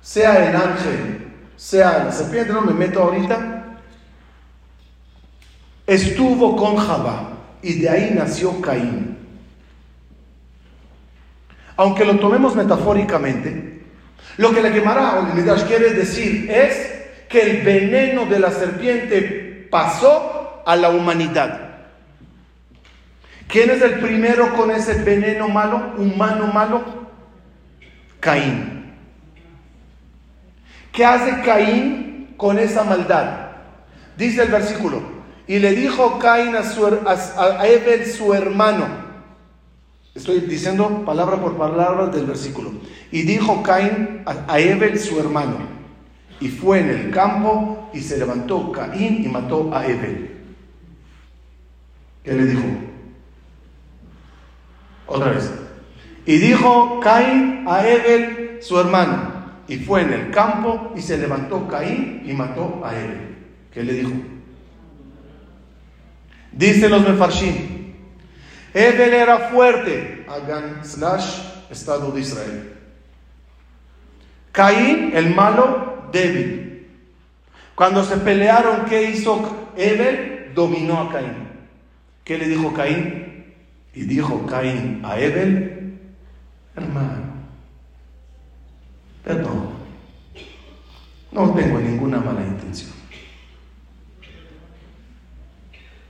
sea el ángel, sea la serpiente, no me meto ahorita, estuvo con Jabá y de ahí nació Caín. Aunque lo tomemos metafóricamente, lo que la quemará o el Midrash quiere decir es que el veneno de la serpiente pasó a la humanidad. ¿Quién es el primero con ese veneno malo, humano malo? Caín. ¿Qué hace Caín con esa maldad? Dice el versículo, y le dijo Caín a, su, a, Ebel su hermano, estoy diciendo palabra por palabra del versículo, y dijo Caín a, a su hermano, y fue en el campo y se levantó Caín y mató a Ebel. ¿Qué le dijo? Otra vez. Y dijo Caín a Ebel, su hermano, y fue en el campo y se levantó Caín y mató a Ebel. ¿Qué le dijo? Dice los Mefarshim, Ebel era fuerte, hagan slash Estado de Israel. Caín, el malo, débil. Cuando se pelearon, ¿qué hizo Ebel? Dominó a Caín. ¿Qué le dijo Caín? Y dijo Caín a Ebel, Hermano, perdón. No tengo ninguna mala intención.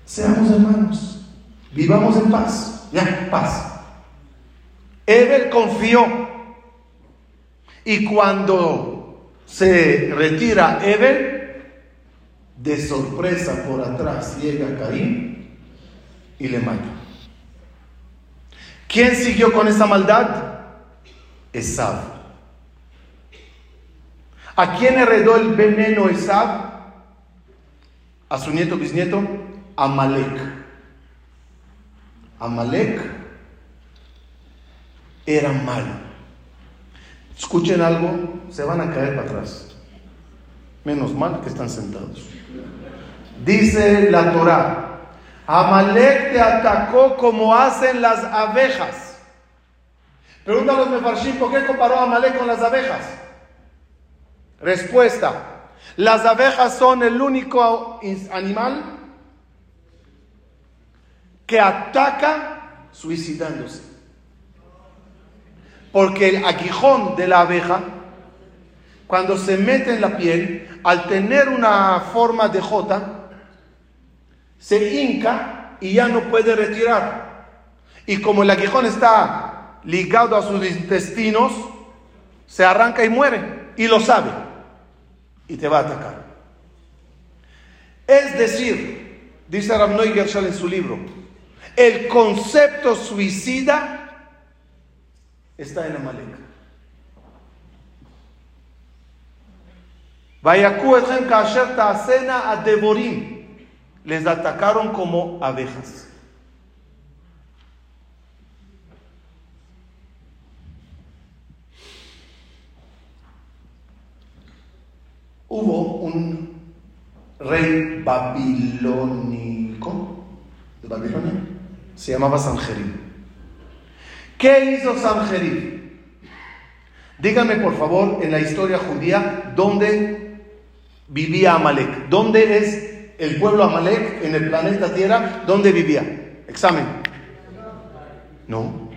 Seamos hermanos. Vivamos en paz. Ya, paz. Eber confió. Y cuando se retira Eber, de sorpresa por atrás llega Caín y le mata. ¿Quién siguió con esa maldad? Esab. ¿A quién heredó el veneno Esab? A su nieto bisnieto, Amalek. Amalek era malo. Escuchen algo, se van a caer para atrás. Menos mal que están sentados. Dice la Torah, Amalek te atacó como hacen las abejas. Pregunta a los ¿por qué comparó a Amalek con las abejas? Respuesta, las abejas son el único animal que ataca suicidándose. Porque el aguijón de la abeja, cuando se mete en la piel, al tener una forma de J, se hinca y ya no puede retirar. Y como el aguijón está ligado a sus intestinos, se arranca y muere. Y lo sabe. Y te va a atacar. Es decir, dice Rav Noy Gershal en su libro, el concepto suicida está en Amalek. Ta'asena a Devorim. Les atacaron como abejas. Hubo un rey babilónico de Babilonia, se llamaba Sanjerib. ¿Qué hizo Sanjerib? Díganme por favor en la historia judía dónde vivía Amalek. ¿Dónde es el pueblo Amalek en el planeta Tierra? ¿Dónde vivía? Examen. No.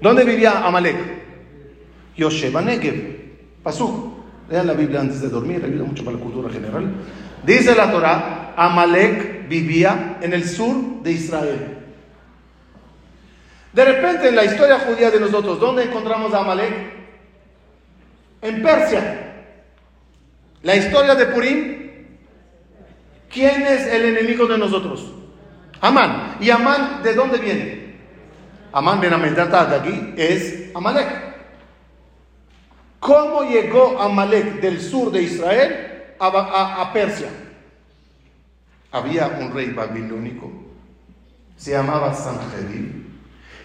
¿Dónde vivía Amalek? Yosheba Negev. Pasuk. Lean la Biblia antes de dormir, ayuda mucho para la cultura general. Dice la Torah, Amalek vivía en el sur de Israel. De repente en la historia judía de nosotros, ¿dónde encontramos a Amalek? En Persia. La historia de Purim, ¿quién es el enemigo de nosotros? Amán. ¿Y Amán de dónde viene? Amán Ben de aquí es Amalek. ¿Cómo llegó Amalek del sur de Israel a, Persia? Había un rey babilónico, se llamaba Sanjerib,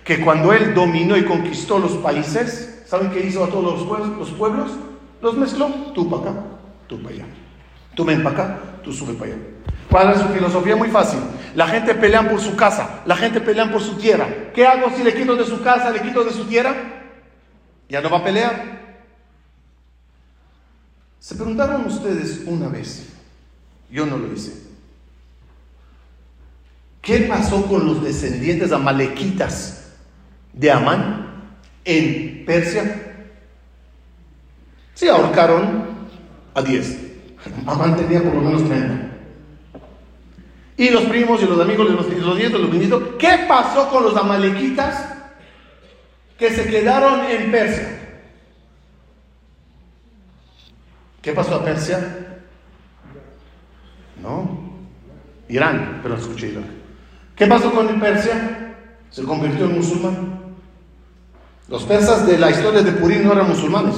que cuando él dominó y conquistó los países, ¿saben qué hizo a todos los pueblos? Los, pueblos? los mezcló, tú para acá, tú para allá. Tú ven para acá, tú sube para allá. ¿Cuál es su filosofía? Muy fácil. La gente pelean por su casa, la gente pelean por su tierra. ¿Qué hago si le quito de su casa, le quito de su tierra? Ya no va a pelear. Se preguntaron ustedes una vez, yo no lo hice, ¿qué pasó con los descendientes amalequitas de Amán en Persia? Sí, ahorcaron a 10. Amán tenía por lo menos 30. Y los primos y los amigos, los, los nietos, los bisnietos, ¿qué pasó con los amalequitas que se quedaron en Persia? ¿Qué pasó a Persia? No. Irán, pero escuché Irak. ¿Qué pasó con Persia? Se convirtió en musulmán. Los persas de la historia de Purim no eran musulmanes,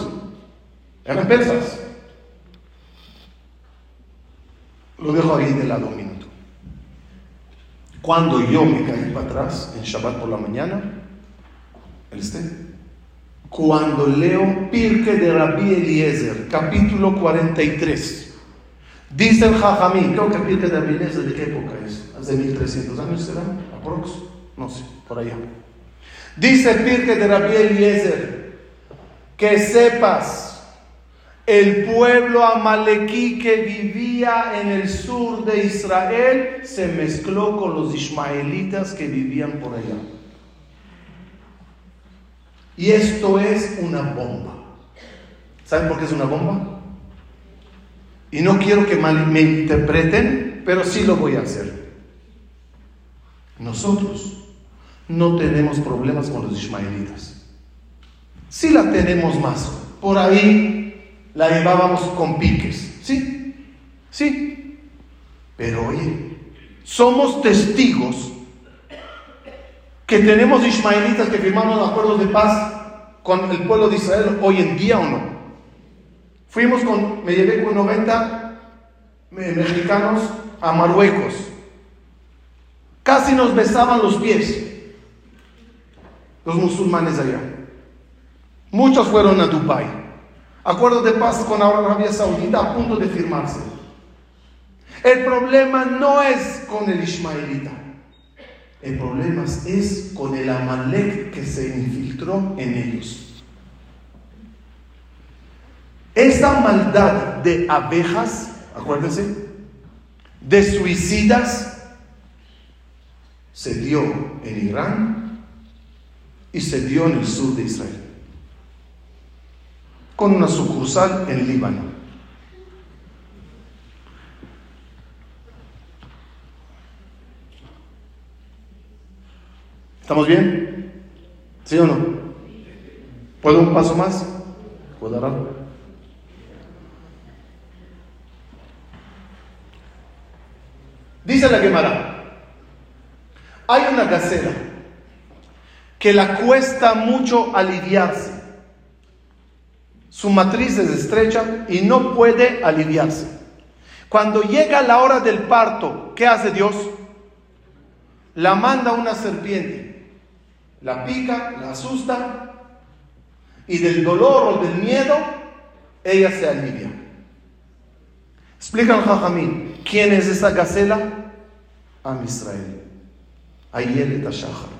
eran persas. Lo dejo ahí de lado un minuto. Cuando yo me caí para atrás en Shabbat por la mañana, el este, cuando leo Pirke de Rabbi Eliezer, capítulo 43, dice el Jajamí, creo que Pirke de Rabbi Eliezer, ¿de qué época es? ¿Hace 1300 años será? ¿Aprox? No sé, por allá. Dice Pirke de Rabbi Eliezer, que sepas, el pueblo amalequí que vivía en el sur de Israel se mezcló con los ismaelitas que vivían por allá. Y esto es una bomba. ¿Saben por qué es una bomba? Y no quiero que mal me interpreten, pero sí lo voy a hacer. Nosotros no tenemos problemas con los ismaelitas. Sí la tenemos más. Por ahí la llevábamos con piques. Sí, sí. Pero oye, somos testigos que tenemos ismaelitas que firmaron acuerdos de paz con el pueblo de Israel hoy en día o no. Fuimos con, me llevé con 90 me- mexicanos a Marruecos. Casi nos besaban los pies los musulmanes allá. Muchos fueron a Dubái. Acuerdo de paz con Arabia Saudita a punto de firmarse. El problema no es con el ismaelita. El problema es con el Amalek que se infiltró en ellos. Esta maldad de abejas, acuérdense, de suicidas, se dio en Irán y se dio en el sur de Israel, con una sucursal en Líbano. ¿Estamos bien? ¿Sí o no? ¿Puedo un paso más? ¿Puedo? Dice la Gemara, hay una gacela que la cuesta mucho aliviarse. Su matriz es estrecha y no puede aliviarse. Cuando llega la hora del parto, ¿qué hace Dios? La manda una serpiente, la pica, la asusta y del dolor o del miedo ella se alivia. Explica el Jajamín, ¿quién es esa gacela? Am Israel. Ayelet Shahar.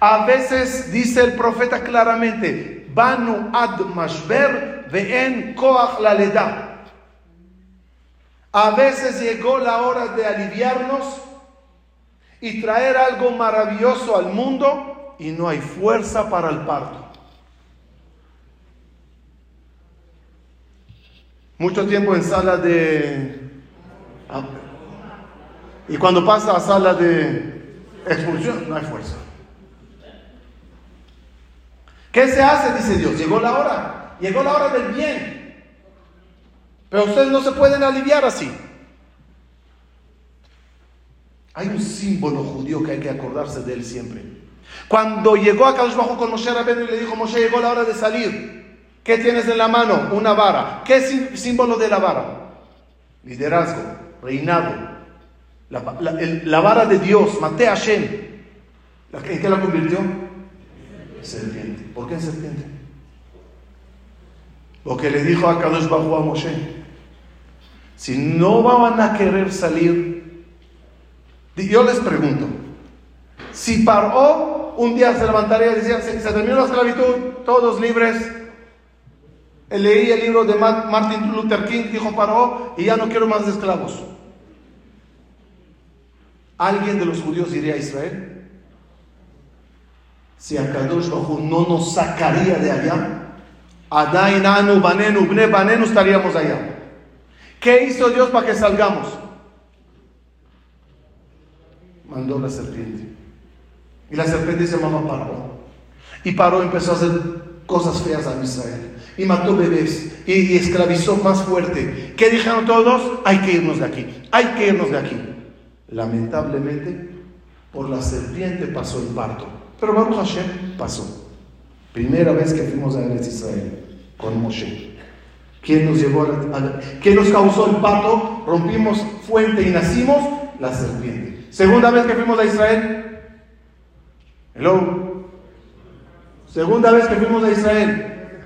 A veces dice el profeta claramente, Banu ad mashber ve'en koach la leda. A veces llegó la hora de aliviarnos y traer algo maravilloso al mundo y no hay fuerza para el parto. Mucho tiempo en sala de... ah, Y cuando pasa a sala de expulsión, no hay fuerza. ¿Qué se hace? Dice Dios. Llegó la hora. Llegó la hora del bien. Pero ustedes no se pueden aliviar así. Hay un símbolo judío que hay que acordarse de él siempre. Cuando llegó a Kadosh Bajo con Moshe Rabbeinu y le dijo, Moshe, llegó la hora de salir. ¿Qué tienes en la mano? Una vara. ¿Qué es sí- símbolo de la vara? Liderazgo, reinado. La, vara de Dios, Mate Hashem. ¿La- ¿En qué la convirtió? Serpiente. ¿Por qué en serpiente? Lo que le dijo a Kadosh Bajo a Moshe. Si no van a querer salir, yo les pregunto, si Paró un día se levantaría y decía, se, se terminó la esclavitud, todos libres. Él Leí el libro de Ma- Martin Luther King, dijo Paró, y ya no quiero más esclavos. ¿Alguien de los judíos iría a Israel? Si Akadosh Bajú no nos sacaría de allá, Adain Anu Banenu Bne Banenu estaríamos allá. ¿Qué hizo Dios para que salgamos? Mandó la serpiente. Y la serpiente se llamaba Paró. Y Paró empezó a hacer cosas feas a Israel. Y mató bebés. Y, esclavizó más fuerte. ¿Qué dijeron todos? Hay que irnos de aquí. Hay que irnos de aquí. Lamentablemente, por la serpiente pasó el parto. Pero Baruch Hashem pasó. Primera vez que fuimos a Eretz Israel con Moshe. ¿Quién nos llevó a ¿Quién nos causó el parto? Rompimos fuente y nacimos la serpiente. Segunda vez que fuimos a Israel. Hello. Segunda vez que fuimos a Israel.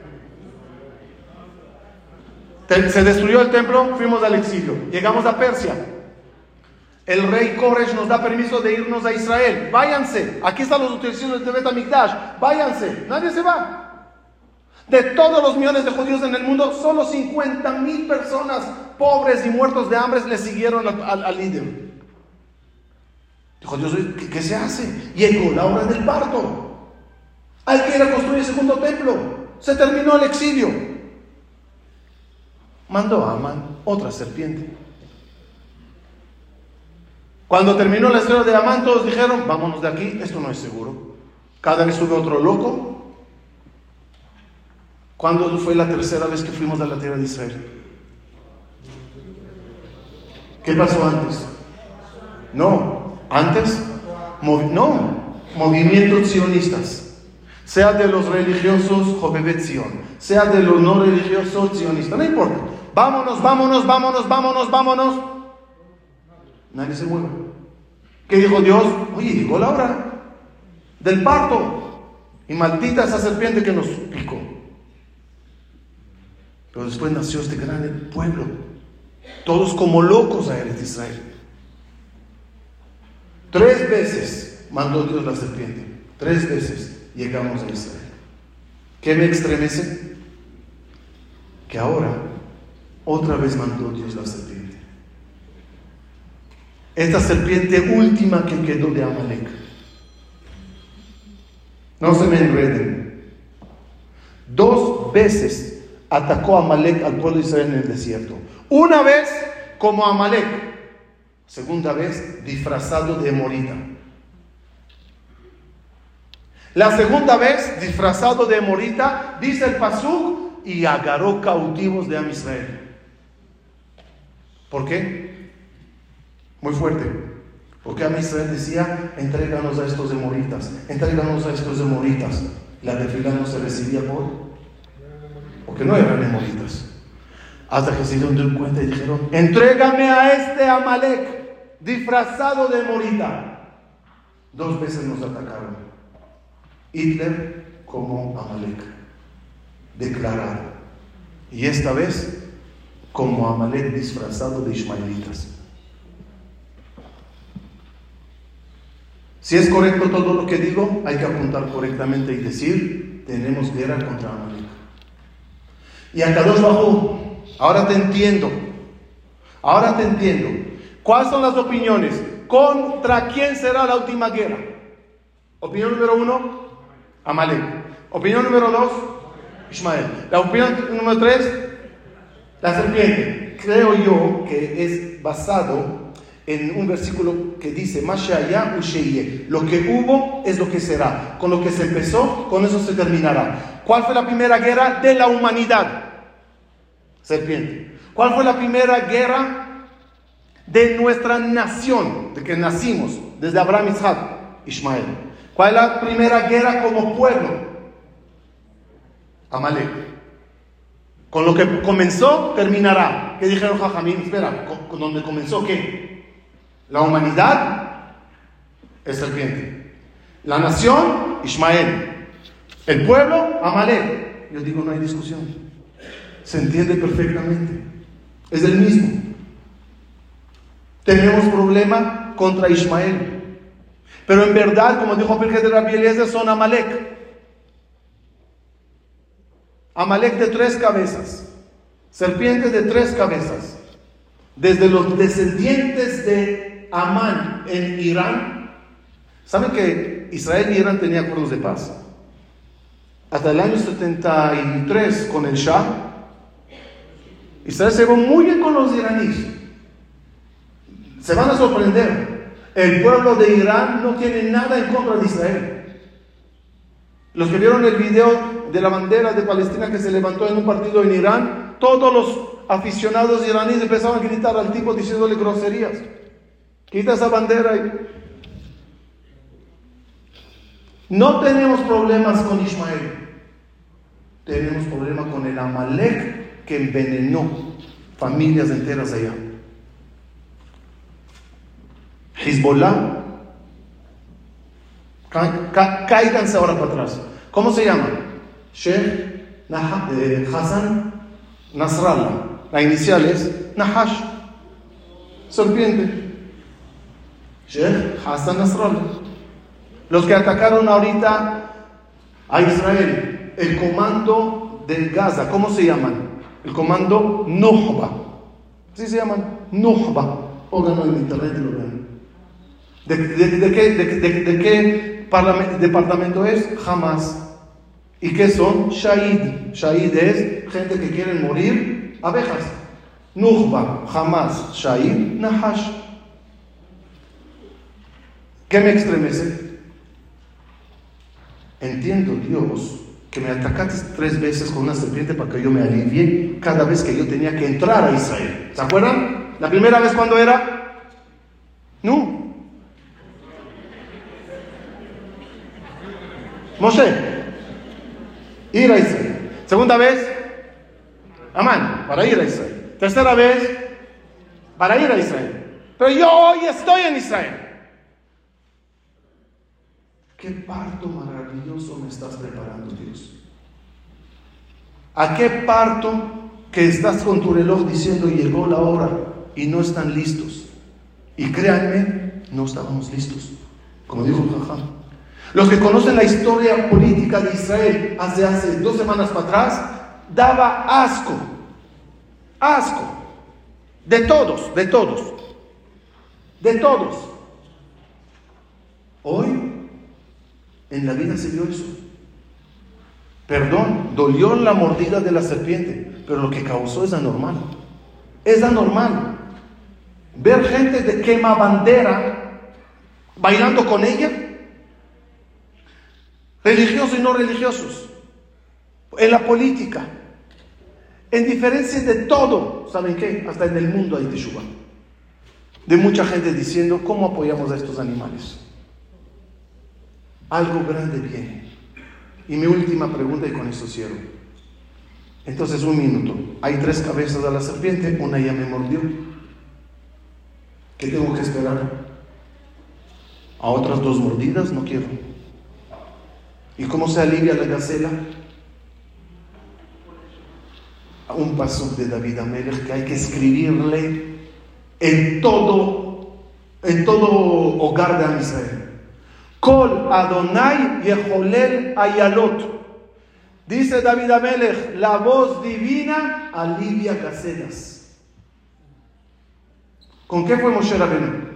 Se destruyó el templo, fuimos al exilio. Llegamos a Persia. El rey Koresh nos da permiso de irnos a Israel. Váyanse. Aquí están las utilizaciones de Betamikdash. Váyanse. Nadie se va. De todos los millones de judíos en el mundo, solo 50 mil personas pobres y muertos de hambre le siguieron al líder. Dijo Dios, ¿qué, se hace? Llegó la hora del parto. Hay que ir a construir el segundo templo. Se terminó el exilio. Mandó a Amán otra serpiente. Cuando terminó la historia de Amán, todos dijeron, vámonos de aquí, esto no es seguro. Cada vez sube otro loco. ¿Cuándo fue la tercera vez que fuimos a la tierra de Israel? ¿Qué pasó antes? No, antes, no, movimientos sionistas. Sea de los religiosos, Jovevet Sion, sea de los no religiosos, sionistas, no importa. Vámonos, vámonos, vámonos, vámonos, vámonos. Nadie se mueve. ¿Qué dijo Dios? Oye, llegó la hora del parto. Y maldita esa serpiente que nos picó. Pero después nació este gran pueblo. Todos como locos a Israel. Tres veces mandó Dios la serpiente. Tres veces llegamos a Israel. ¿Qué me estremece? Que ahora otra vez mandó Dios la serpiente. Esta serpiente última que quedó de Amalek. No se me enreden. Dos veces atacó a Amalek al pueblo de Israel en el desierto. Una vez como Amalek. Segunda vez disfrazado de Morita. La segunda vez, disfrazado de morita, dice el Pasuk, y agarró cautivos de Am Israel. ¿Por qué? Muy fuerte. Porque Am Israel decía, entréganos a estos de moritas, entréganos a estos de moritas. La tefilá no se recibía por, porque no eran emoritas. Hasta que se dieron cuenta y dijeron, entrégame a este Amalek, disfrazado de morita. Dos veces nos atacaron. Hitler como Amalek, declarado. Y esta vez como Amalek disfrazado de ismaelitas. Si es correcto todo lo que digo, hay que apuntar correctamente y decir, tenemos guerra contra Amalek. Y acá dos bajo, ahora te entiendo, ahora te entiendo. ¿Cuáles son las opiniones? ¿Contra quién será la última guerra? Opinión número uno, Amalek. Opinión número dos, Ismael. La opinión número tres, la serpiente. Creo yo que es basado en un versículo que dice. Lo que hubo es lo que será. Con lo que se empezó, con eso se terminará. ¿Cuál fue la primera guerra de la humanidad? Serpiente. ¿Cuál fue la primera guerra de nuestra nación? De que nacimos, desde Abraham, Isaac, Ismael. ¿Cuál es la primera guerra como pueblo? Amalek. Con lo que comenzó, terminará. ¿Qué dijeron Jajamín? Espera, ¿con, donde comenzó qué? La humanidad es serpiente. La nación, Ismael. El pueblo, Amalek. Yo digo, no hay discusión. Se entiende perfectamente. Es el mismo. Tenemos problema contra Ismael. Pero en verdad, como dijo Pirge de Rabbi Eliezer, son Amalek. Amalek de tres cabezas. Serpientes de tres cabezas. Desde los descendientes de Amán en Irán. ¿Saben que Israel y Irán tenían acuerdos de paz? Hasta el año 73 con el Shah, Israel se llevó muy bien con los iraníes. Se van a sorprender. El pueblo de Irán no tiene nada en contra de Israel. Los que vieron el video de la bandera de Palestina que se levantó en un partido en Irán, todos los aficionados iraníes empezaron a gritar al tipo diciéndole groserías. Quita esa bandera y... No tenemos problemas con Ismael. Tenemos problemas con el Amalek que envenenó familias enteras allá. Hezbollah. Cáiganse ahora para atrás. ¿Cómo se llama? Sheikh Hassan Nasrallah. La inicial es Nahash. Serpiente. Sheikh Hassan Nasrallah. Los que atacaron ahorita a Israel, el comando de Gaza, ¿cómo se llaman? El comando Nuhba. Así se llaman, Nuhba. Pónganlo en internet y lo ven. ¿De, de, qué, de qué departamento es? Hamas. ¿Y qué son? Shahid. Shahid es gente que quieren morir, abejas. Nuhba, Hamas, Shahid, Nahash. ¿Qué me estremece? Entiendo, Dios, que me atacaste tres veces con una serpiente para que yo me alivie cada vez que yo tenía que entrar a Israel. ¿Se acuerdan? La primera vez cuando era? No. Moshe. Ir a Israel. Segunda vez, Amán, para ir a Israel. Tercera vez, para ir a Israel. Pero yo hoy estoy en Israel. ¿Qué parto maravilloso me estás preparando, Dios? ¿A qué parto que estás con tu reloj diciendo llegó la hora y no están listos? Y créanme, no estábamos listos, como dijo Jajam. Los que conocen la historia política de Israel hace, hace dos semanas para atrás, daba asco, asco, de todos, de todos, de todos. Hoy en la vida se vio eso. Perdón, dolió la mordida de la serpiente, pero lo que causó es anormal. Es anormal. Ver gente de quema bandera bailando con ella. Religiosos y no religiosos, en la política, en diferencia de todo, ¿saben qué? Hasta en el mundo hay teshuva. De mucha gente diciendo, ¿cómo apoyamos a estos animales? Algo grande viene. Y mi última pregunta y con eso cierro. Entonces, un minuto. Hay tres cabezas de la serpiente, una ya me mordió. ¿Qué tengo que esperar? A otras dos mordidas no quiero. ¿Y cómo se alivia la gacela? Un paso de David Amelech que hay que escribirle en todo, en todo hogar de Israel. Kol Adonai Yeholel Ayalot. Dice David Amelech, la voz divina alivia gacelas. ¿Con qué fue Moshe Rabenu?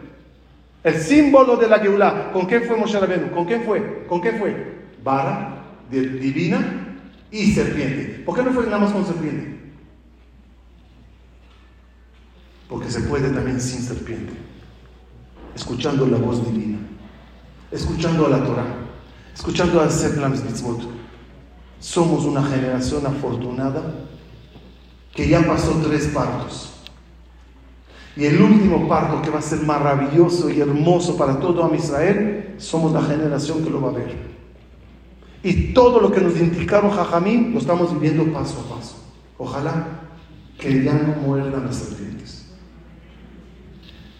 El símbolo de la Geulah. ¿Con qué fue Moshe Rabenu? ¿Con qué fue? ¿Con qué fue? Vara divina y serpiente. ¿Por qué no más con serpiente? Porque se puede también sin serpiente. Escuchando la voz divina. Escuchando a la Torah. Escuchando a Sefer Mitzvot. Somos una generación afortunada que ya pasó tres partos. Y el último parto que va a ser maravilloso y hermoso para todo Israel, somos la generación que lo va a ver. Y todo lo que nos indicaron Jajamín lo estamos viviendo paso a paso. Ojalá que ya no muerdan las serpientes.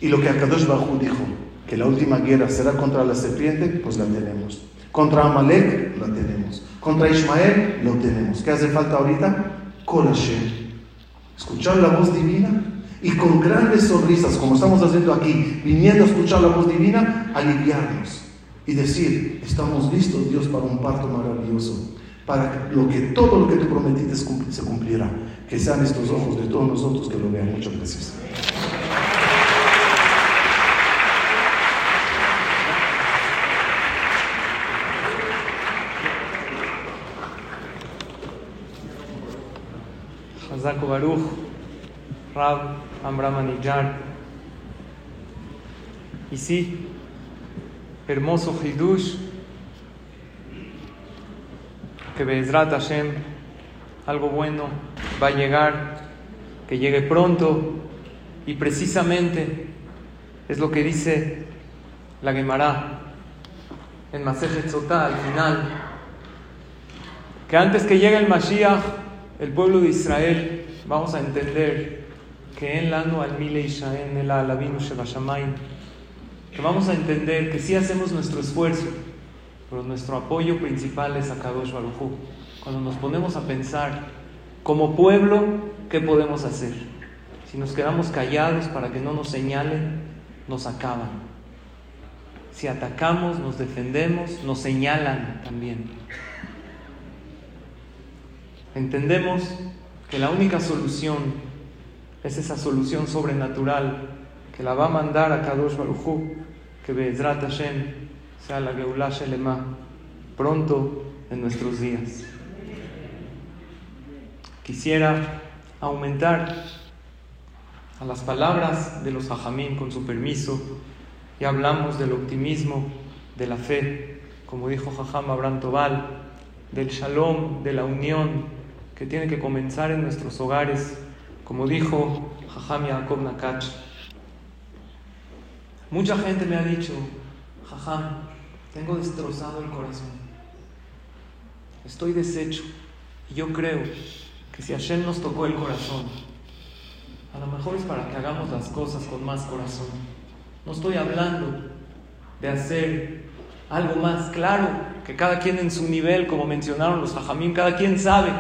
Y lo que Akadosh Bajú dijo, que la última guerra será contra la serpiente, pues la tenemos. Contra Amalek, la tenemos. Contra Ismael, lo tenemos. ¿Qué hace falta ahorita? Kol Hashem. Escuchar la voz divina y con grandes sonrisas, como estamos haciendo aquí, viniendo a escuchar la voz divina, aliviarnos y decir, estamos listos, Dios, para un parto maravilloso, para lo que todo lo que te prometiste se cumplirá. Que sean estos ojos de todos nosotros que lo vean. Muchas gracias. Hazako Baruch, Rab Anijar. Y sí, hermoso Hidush, que Bezrat Hashem, algo bueno va a llegar, que llegue pronto, y precisamente es lo que dice la Gemara en Masejet Sotah al final, que antes que llegue el Mashiach, el pueblo de Israel, vamos a entender que en la no al mile Ishaen, el shebashamayim, que vamos a entender que sí hacemos nuestro esfuerzo, pero nuestro apoyo principal es a Kadosh Baruj. Cuando nos ponemos a pensar, como pueblo, ¿qué podemos hacer? Si nos quedamos callados para que no nos señalen, nos acaban. Si atacamos, nos defendemos, nos señalan también. Entendemos que la única solución es esa solución sobrenatural la va a mandar a Kadosh Baruj Hu, que Be'ezrat Hashem sea la Geulah Shelema pronto en nuestros días. Quisiera aumentar a las palabras de los hajamim con su permiso y hablamos del optimismo, de la fe, como dijo Jajam Abraham Tobal, del shalom, de la unión que tiene que comenzar en nuestros hogares, como dijo Jajam Yaakov Nakach. Mucha gente me ha dicho, Jajam, tengo destrozado el corazón, estoy deshecho, y yo creo que si Hashem nos tocó el corazón, a lo mejor es para que hagamos las cosas con más corazón. No estoy hablando de hacer algo más. Claro, que cada quien en su nivel, como mencionaron los hajamim, cada quien sabe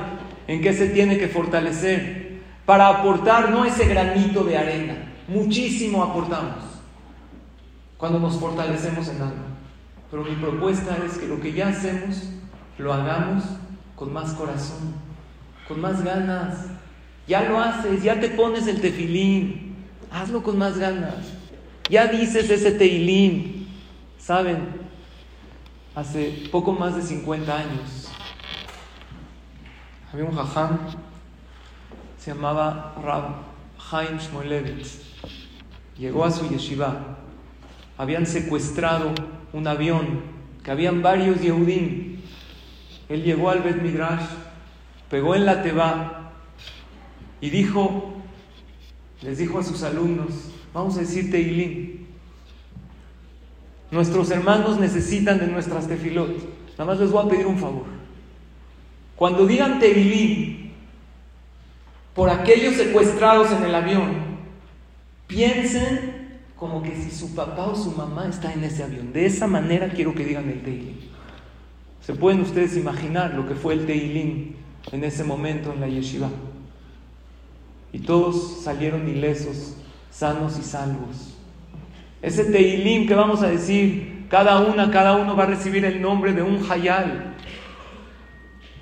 en qué se tiene que fortalecer para aportar no ese granito de arena, muchísimo aportamos cuando nos fortalecemos en algo. Pero mi propuesta es que lo que ya hacemos lo hagamos con más corazón, con más ganas. Ya lo haces, ya te pones el tefilín, hazlo con más ganas. Ya dices ese teilín. ¿Saben? Hace poco más de 50 años había un jajam, se llamaba Rab Chaim Shmolevitz. Llegó a su yeshiva. Habían secuestrado un avión, que habían varios Yehudim. Él llegó al Bet Midrash, pegó en la Teba y dijo, les dijo a sus alumnos, vamos a decir Teilim. Nuestros hermanos necesitan de nuestras tefilot. Nada más les voy a pedir un favor. Cuando digan Teilim, por aquellos secuestrados en el avión, piensen como que si su papá o su mamá está en ese avión. De esa manera quiero que digan el Teilim. ¿Se pueden ustedes imaginar lo que fue el Teilim en ese momento en la yeshiva? Y todos salieron ilesos, sanos y salvos. Ese Teilim que vamos a decir, cada una, cada uno va a recibir el nombre de un Hayal.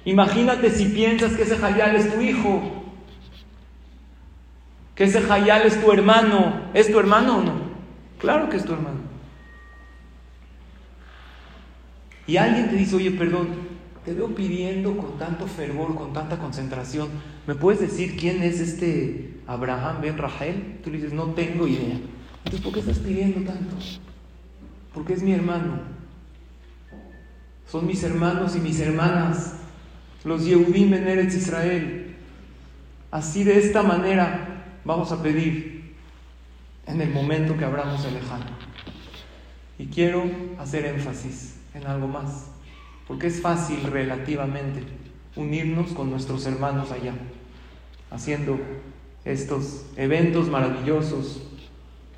Imagínate si piensas que ese Hayal es tu hijo, que ese Hayal es tu hermano. ¿Es tu hermano o no? Claro que es tu hermano. Y alguien te dice, oye, perdón, te veo pidiendo con tanto fervor, con tanta concentración. ¿Me puedes decir quién es este Abraham Ben Rahel? Tú le dices, no tengo idea. Entonces, ¿por qué estás pidiendo tanto? Porque es mi hermano. Son mis hermanos y mis hermanas, los Yehudim en Eretz Israel. Así de esta manera vamos a pedir en el momento que abramos el lejano. Y quiero hacer énfasis en algo más, porque es fácil relativamente unirnos con nuestros hermanos allá, haciendo estos eventos maravillosos,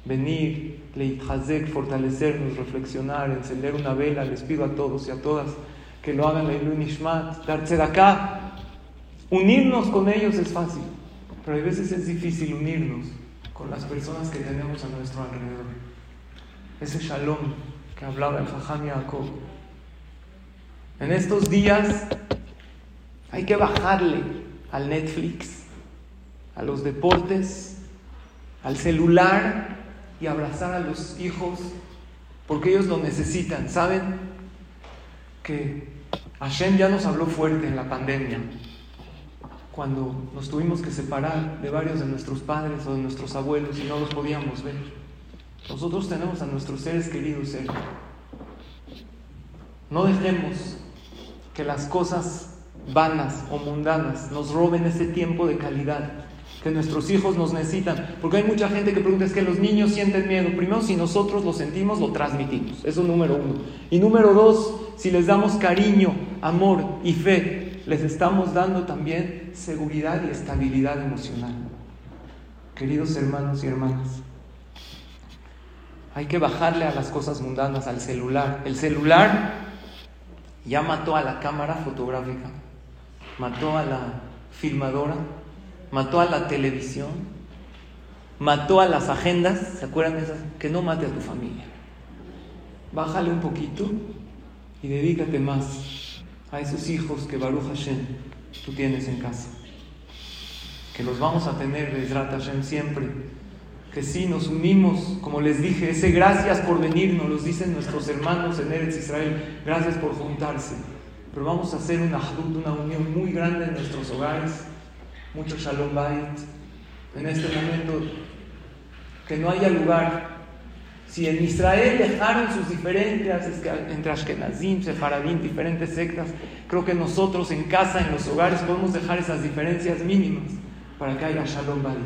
venir, leithazek, fortalecernos, reflexionar, encender una vela, les pido a todos y a todas que lo hagan Leilun Ishmat, darse de acá, unirnos con ellos es fácil, pero a veces es difícil unirnos las personas que tenemos a nuestro alrededor. Ese shalom que hablaba el Jajam Yaakov. En estos días hay que bajarle al Netflix, a los deportes, al celular y abrazar a los hijos porque ellos lo necesitan. ¿Saben? Que Hashem ya nos habló fuerte en la pandemia, cuando nos tuvimos que separar de varios de nuestros padres o de nuestros abuelos y no los podíamos ver. Nosotros tenemos a nuestros seres queridos cerca. No dejemos que las cosas vanas o mundanas nos roben ese tiempo de calidad que nuestros hijos nos necesitan. Porque hay mucha gente que pregunta, es que los niños sienten miedo. Primero, si nosotros lo sentimos, lo transmitimos. Eso es número uno. Y número dos, si les damos cariño, amor y fe, les estamos dando también seguridad y estabilidad emocional. Queridos hermanos y hermanas, hay que bajarle a las cosas mundanas, al celular. El celular ya mató a la cámara fotográfica, mató a la filmadora, mató a la televisión, mató a las agendas, ¿se acuerdan de esas? Que no mate a tu familia. Bájale un poquito y dedícate más a esos hijos que Baruch Hashem tú tienes en casa. Que los vamos a tener, Bezrat Hashem, siempre. Que sí, nos unimos, como les dije, ese gracias por venir, nos lo dicen nuestros hermanos en Eretz Israel, gracias por juntarse. Pero vamos a hacer una una unión muy grande en nuestros hogares, mucho Shalom Bait. En este momento, que no haya lugar. Si en Israel dejaron sus diferencias entre Ashkenazim, Sefaradim, diferentes sectas, creo que nosotros en casa, en los hogares, podemos dejar esas diferencias mínimas para que haya Shalom Bait.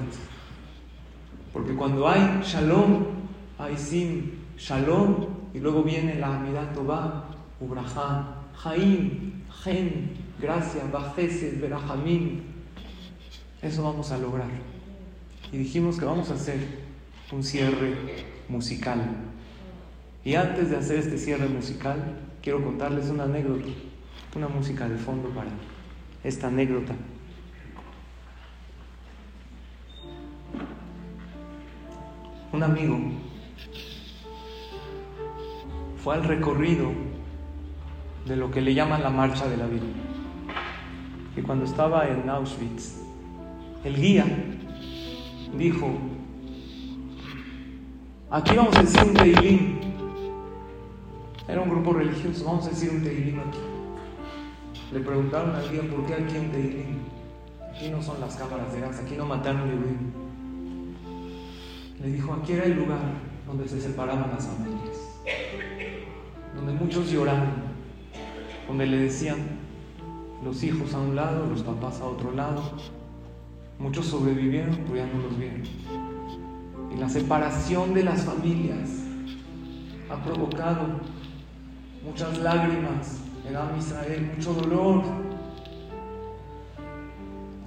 Porque cuando hay Shalom, hay Sim, Shalom, y luego viene la Amidah Tová, Ubrahá, Jaim, Gen, gracia, Bajesed, Berahamim. Eso vamos a lograr. Y dijimos que vamos a hacer un cierre musical. Y antes de hacer este cierre musical, quiero contarles una anécdota, una música de fondo para esta anécdota. Un amigo fue al recorrido de lo que le llaman la marcha de la vida. Y cuando estaba en Auschwitz, el guía dijo, aquí vamos a decir un teilín. Era un grupo religioso, vamos a decir un teilín aquí. Le preguntaron al guía, ¿por qué aquí un teilín? Aquí no son las cámaras de gas, aquí no mataron a Le dijo, aquí era el lugar donde se separaban las familias, donde muchos lloraban, donde le decían, los hijos a un lado, los papás a otro lado. Muchos sobrevivieron, pero ya no los vieron. La separación de las familias ha provocado muchas lágrimas en Am Israel, mucho dolor.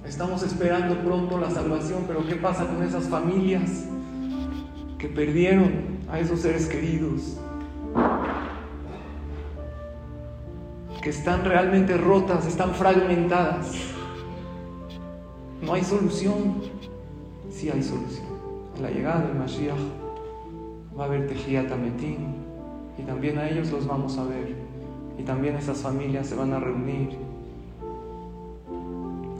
Estamos esperando pronto la salvación, pero ¿qué pasa con esas familias que perdieron a esos seres queridos? Que están realmente rotas, están fragmentadas. No hay solución. Sí hay solución. La llegada del Mashiach va a haber Tejiat Ametim y también a ellos los vamos a ver. Y también esas familias se van a reunir.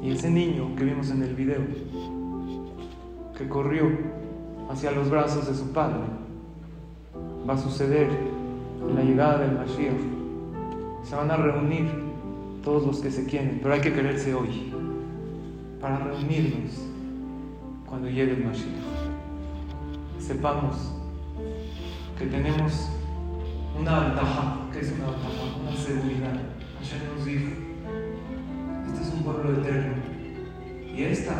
Y ese niño que vimos en el video, que corrió hacia los brazos de su padre, va a suceder en la llegada del Mashiach. Se van a reunir todos los que se quieren, pero hay que quererse hoy para reunirnos cuando llegue el Mashiach. Sepamos que tenemos una ventaja, que es una ventaja, una seguridad. Hashem nos dijo, este es un pueblo eterno. Y esta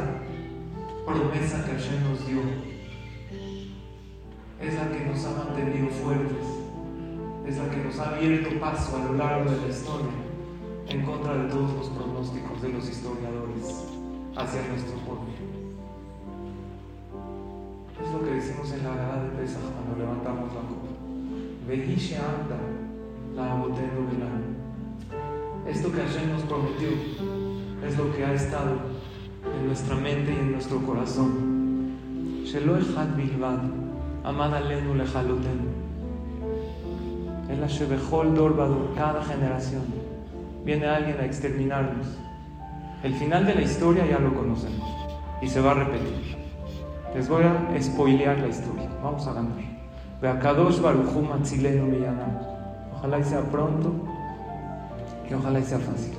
promesa que Hashem nos dio es la que nos ha mantenido fuertes, es la que nos ha abierto paso a lo largo de la historia en contra de todos los pronósticos de los historiadores hacia nuestro pueblo. Decimos en la Gada de Pesach cuando levantamos la copa. Vehishe anda la. Esto que Hashem nos prometió es lo que ha estado en nuestra mente y en nuestro corazón. Shelo echad bilvad, aman alenu lechalotenu. El Ashebechol dor bador, cada generación viene alguien a exterminarnos. El final de la historia ya lo conocemos y se va a repetir. Les voy a spoilear la historia. Vamos a ganar. Beakadosh Baruchu Matzilenu Miyanam. Ojalá y sea pronto y ojalá y sea fácil.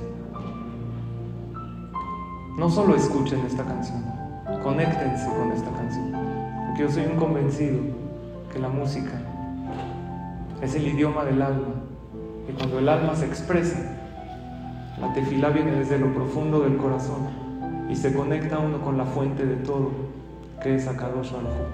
No solo escuchen esta canción, conéctense con esta canción. Porque yo soy un convencido que la música es el idioma del alma. Y cuando el alma se expresa, la tefilá viene desde lo profundo del corazón y se conecta uno con la fuente de todo, que he sacado su algo.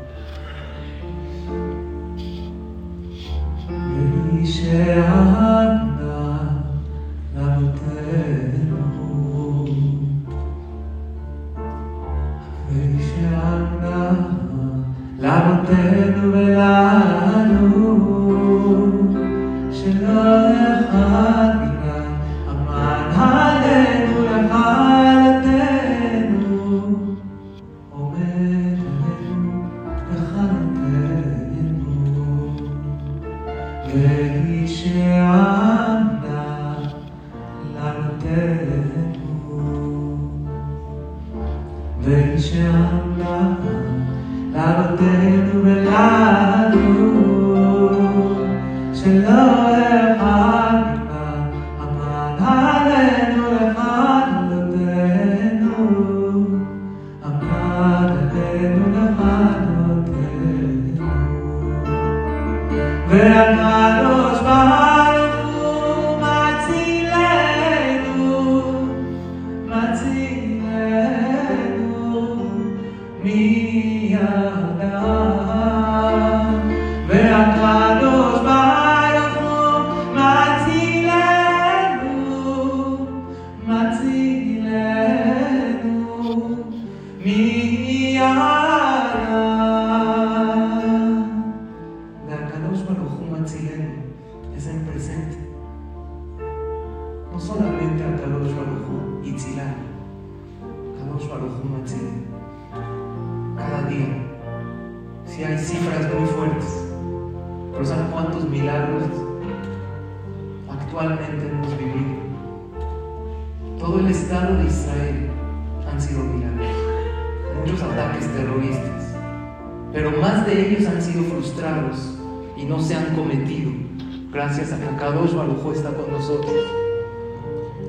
Akadosh Baruj está con nosotros.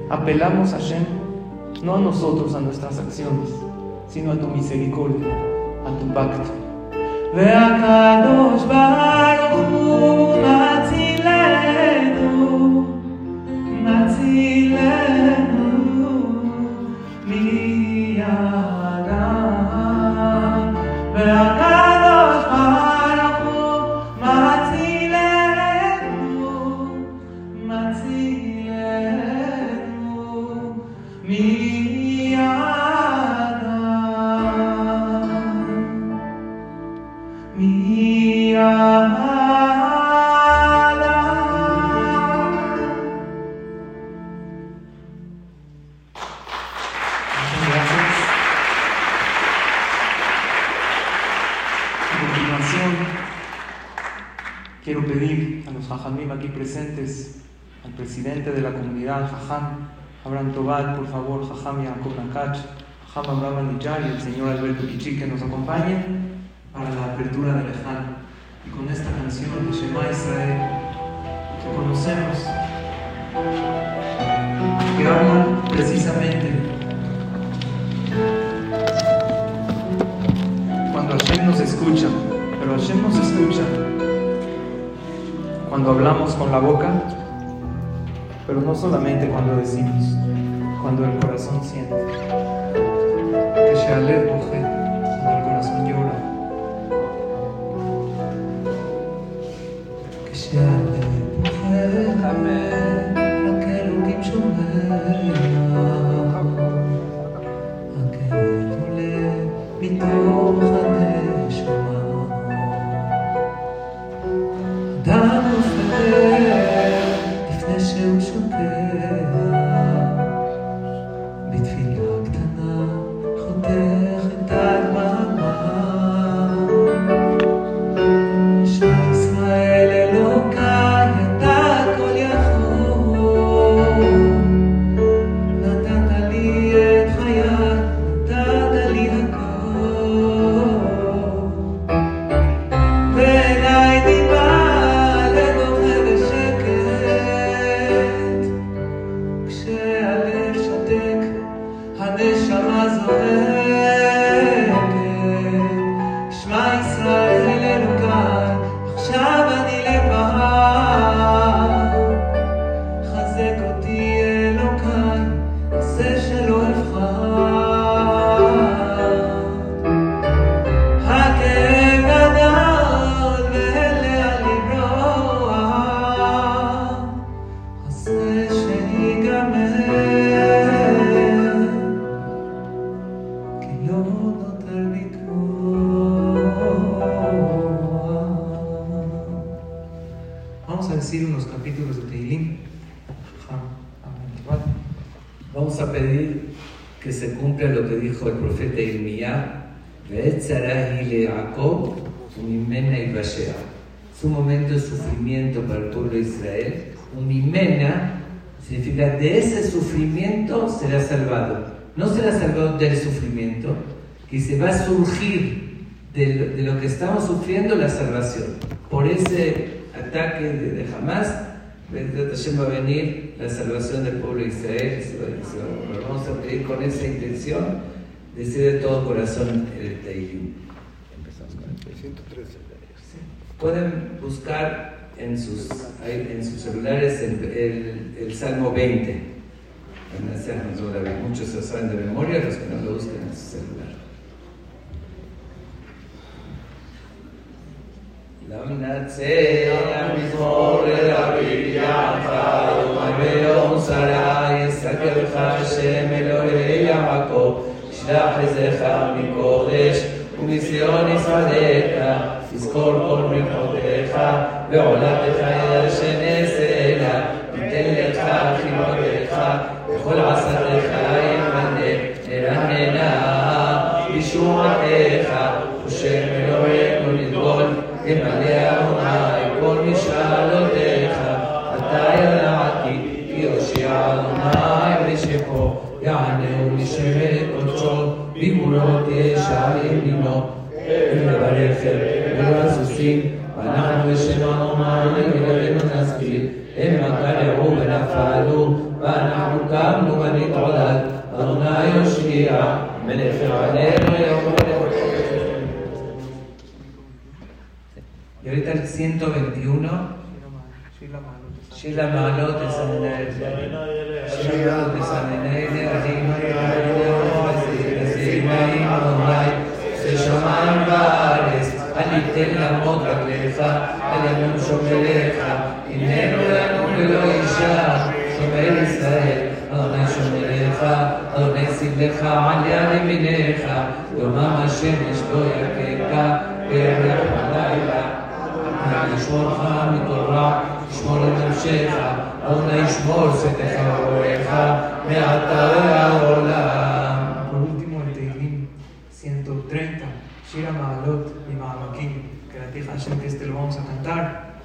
Apelamos a Hashem no a nosotros, a nuestras acciones, sino a tu misericordia, a tu pacto. Ve a Por favor, Jajam Yaakov Nakach, Jajam Abraham Anillar y el señor Alberto Kichi que nos acompañen para la apertura del Leján. Y con esta canción de Shema Israel que conocemos, que habla precisamente cuando Hashem nos escucha, pero Hashem nos escucha cuando hablamos con la boca, pero no solamente cuando decimos, cuando el corazón siente. Que Shealet coge cuando el corazón llora. Que Shealet coge aquel el profeta Irmía, es un momento de sufrimiento para el pueblo de Israel. Umimena significa de ese sufrimiento será salvado. No será salvado del sufrimiento, que se va a surgir de lo, que estamos sufriendo la salvación. Por ese ataque de, de Hamas, va a venir la salvación del pueblo de Israel. vamos a pedir con esa intención, Deseo de todo corazón el Teiyu. Empezamos con el 113. Pueden buscar en sus, en sus celulares el, el, el Salmo 20. Muchos se saben de memoria, los que no lo buscan en su celular. Lam natzeya mizmor el abriyata, umarbeon sarai, sakelcha Hashem Elohim. שלח עזך מקודש ומציון יסעדך תזכור כל מלכותיך ועולתך שנעשה ייתן לך חימותיך וכל עשתך ימנה נרננה בישועתך ושם אלוהינו נדגול ימלא אדוני כל משאלותיך. אתה ידעתי כי הושיע אדוני ושפו יענהו לשבת קודשו בגבולות ישר ימינו ולברך ולסוסים ואנחנו בשם אדוני ילדינו נשכיל הם קרעו ונפלו ואנחנו קמנו ונתעודד אדוני יושיע מלך עלינו יום Y ahorita el 121, Shila Malot de San Shila Malot de San שמיים וארץ, אל יתן למות רגליך, אל ימים שומריך, הנה לא ינום ולא אישה, שומר ישראל, אדוני שומריך, אדוני סבלך, על יד ימיניך, יומם השמש לא יקקה, וירח בלילה. אדוני ישמורך מכל רע, ישמור נפשך, אדוני ישמור שדך ורועך, מעתה העולם. Shira Maalot y Maalokim, que la tija gente este lo vamos a cantar.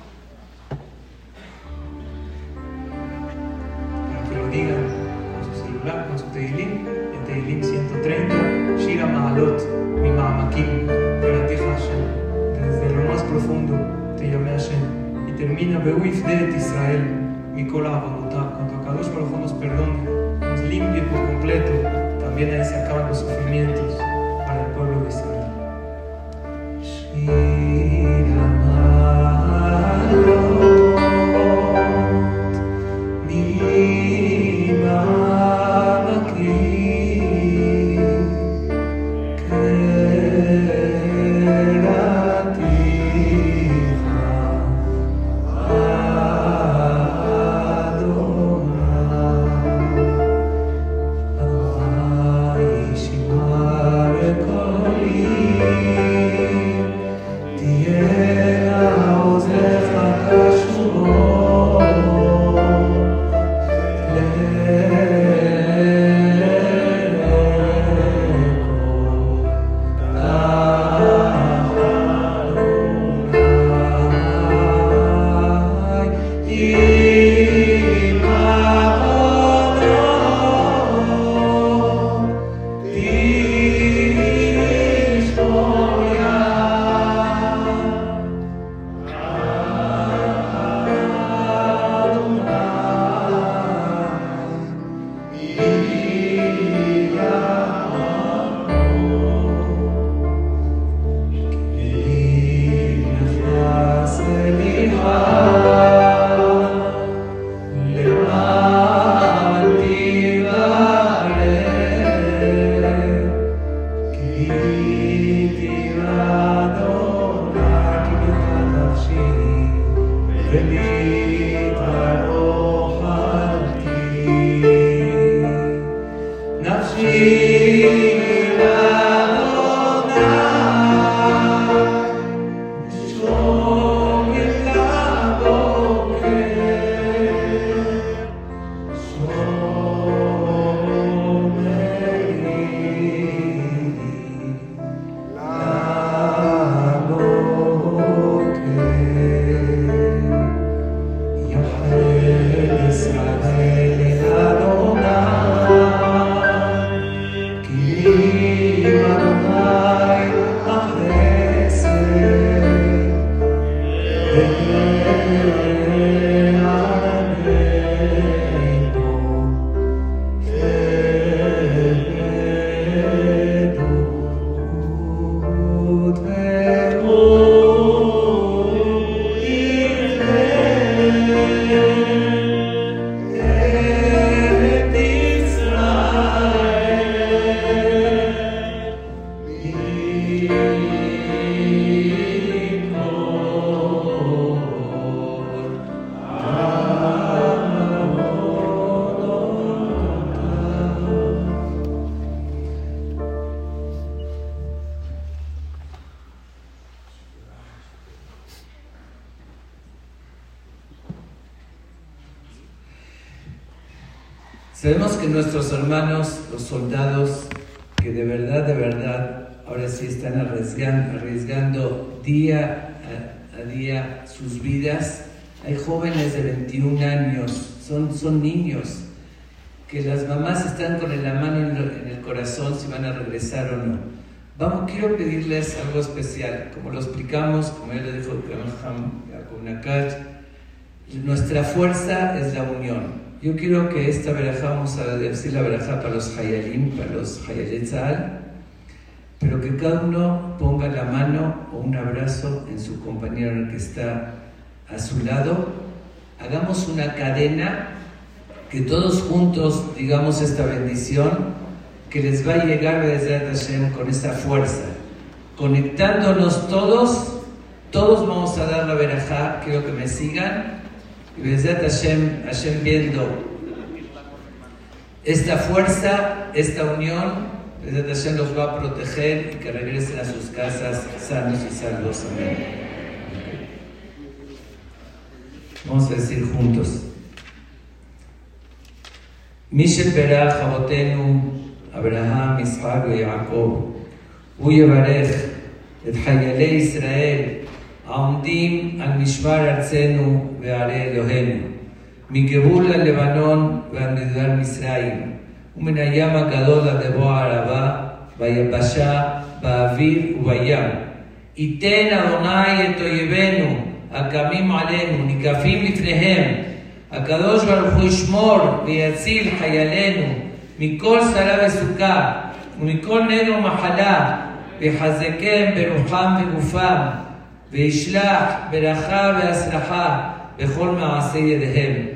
Para que lo digan con su celular, con su Teilim, en Teilim 130, Shira Maalot y Maalokim, que la tija que desde lo más profundo te llamé Hashem. Y termina Beuif de Israel, Mikola Abagotá, cuando Akadosh Baruj nos perdone, nos limpie por completo, también ahí se acaban los sufrimientos. Ma'alot, para los hayayetzal, pero que cada uno ponga la mano o un abrazo en su compañero que está a su lado. Hagamos una cadena, que todos juntos digamos esta bendición, que les va a llegar desde Hashem con esa fuerza. Conectándonos todos, todos vamos a dar la verajá, quiero que me sigan. Y Bezat Hashem, Hashem viendo esta fuerza, esta unión, Bezat Hashem los va a proteger y que regresen a sus casas sanos y salvos. Amén. Vamos a decir juntos. Mishel Berach Abotenu, Abraham, Isaac y Jacob, הוא יברך את חיילי ישראל העומדים על משמר ארצנו וערי אלוהינו, מגבול הלבנון ועד מדבר מצרים, ומן הים הגדול עד לבוא הערבה, ביבשה, באוויר ובים. ייתן אדוני את אויבינו הקמים עלינו, ניגפים לפניהם. הקדוש ברוך הוא ישמור ויציל חיילינו מכל סלה וסוכה ומכל נר ומחלה, ויחזקם ברוחם וגופם, וישלח ברכה והצלחה בכל מעשי ידיהם.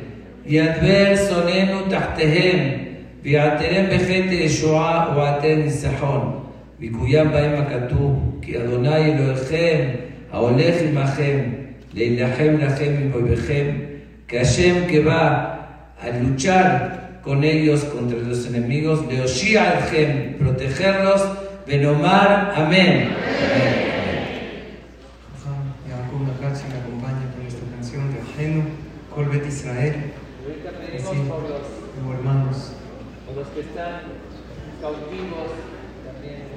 ידבר שונאינו תחתיהם, ויעטרם בחטא ישועה ובעטר ניצחון. ויקוים בהם הכתוב, כי אדוני אלוהיכם ההולך עמכם, להילחם לכם עם אויביכם, que que va a luchar con ellos contra los enemigos, leoshia alchem, protegerlos, benomar, amén. Jacob Nakachi me acompaña con esta canción de Ajeno, Colbet Israel. Así, como hermanos. Los que están cautivos también,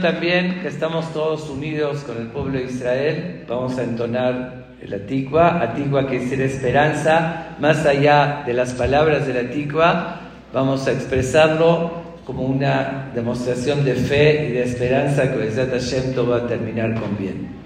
también que estamos todos unidos con el pueblo de Israel, vamos a entonar el Atikwa, Atikwa que es esperanza, más allá de las palabras del Atikwa, vamos a expresarlo como una demostración de fe y de esperanza que Bezat Hashem va a terminar con bien.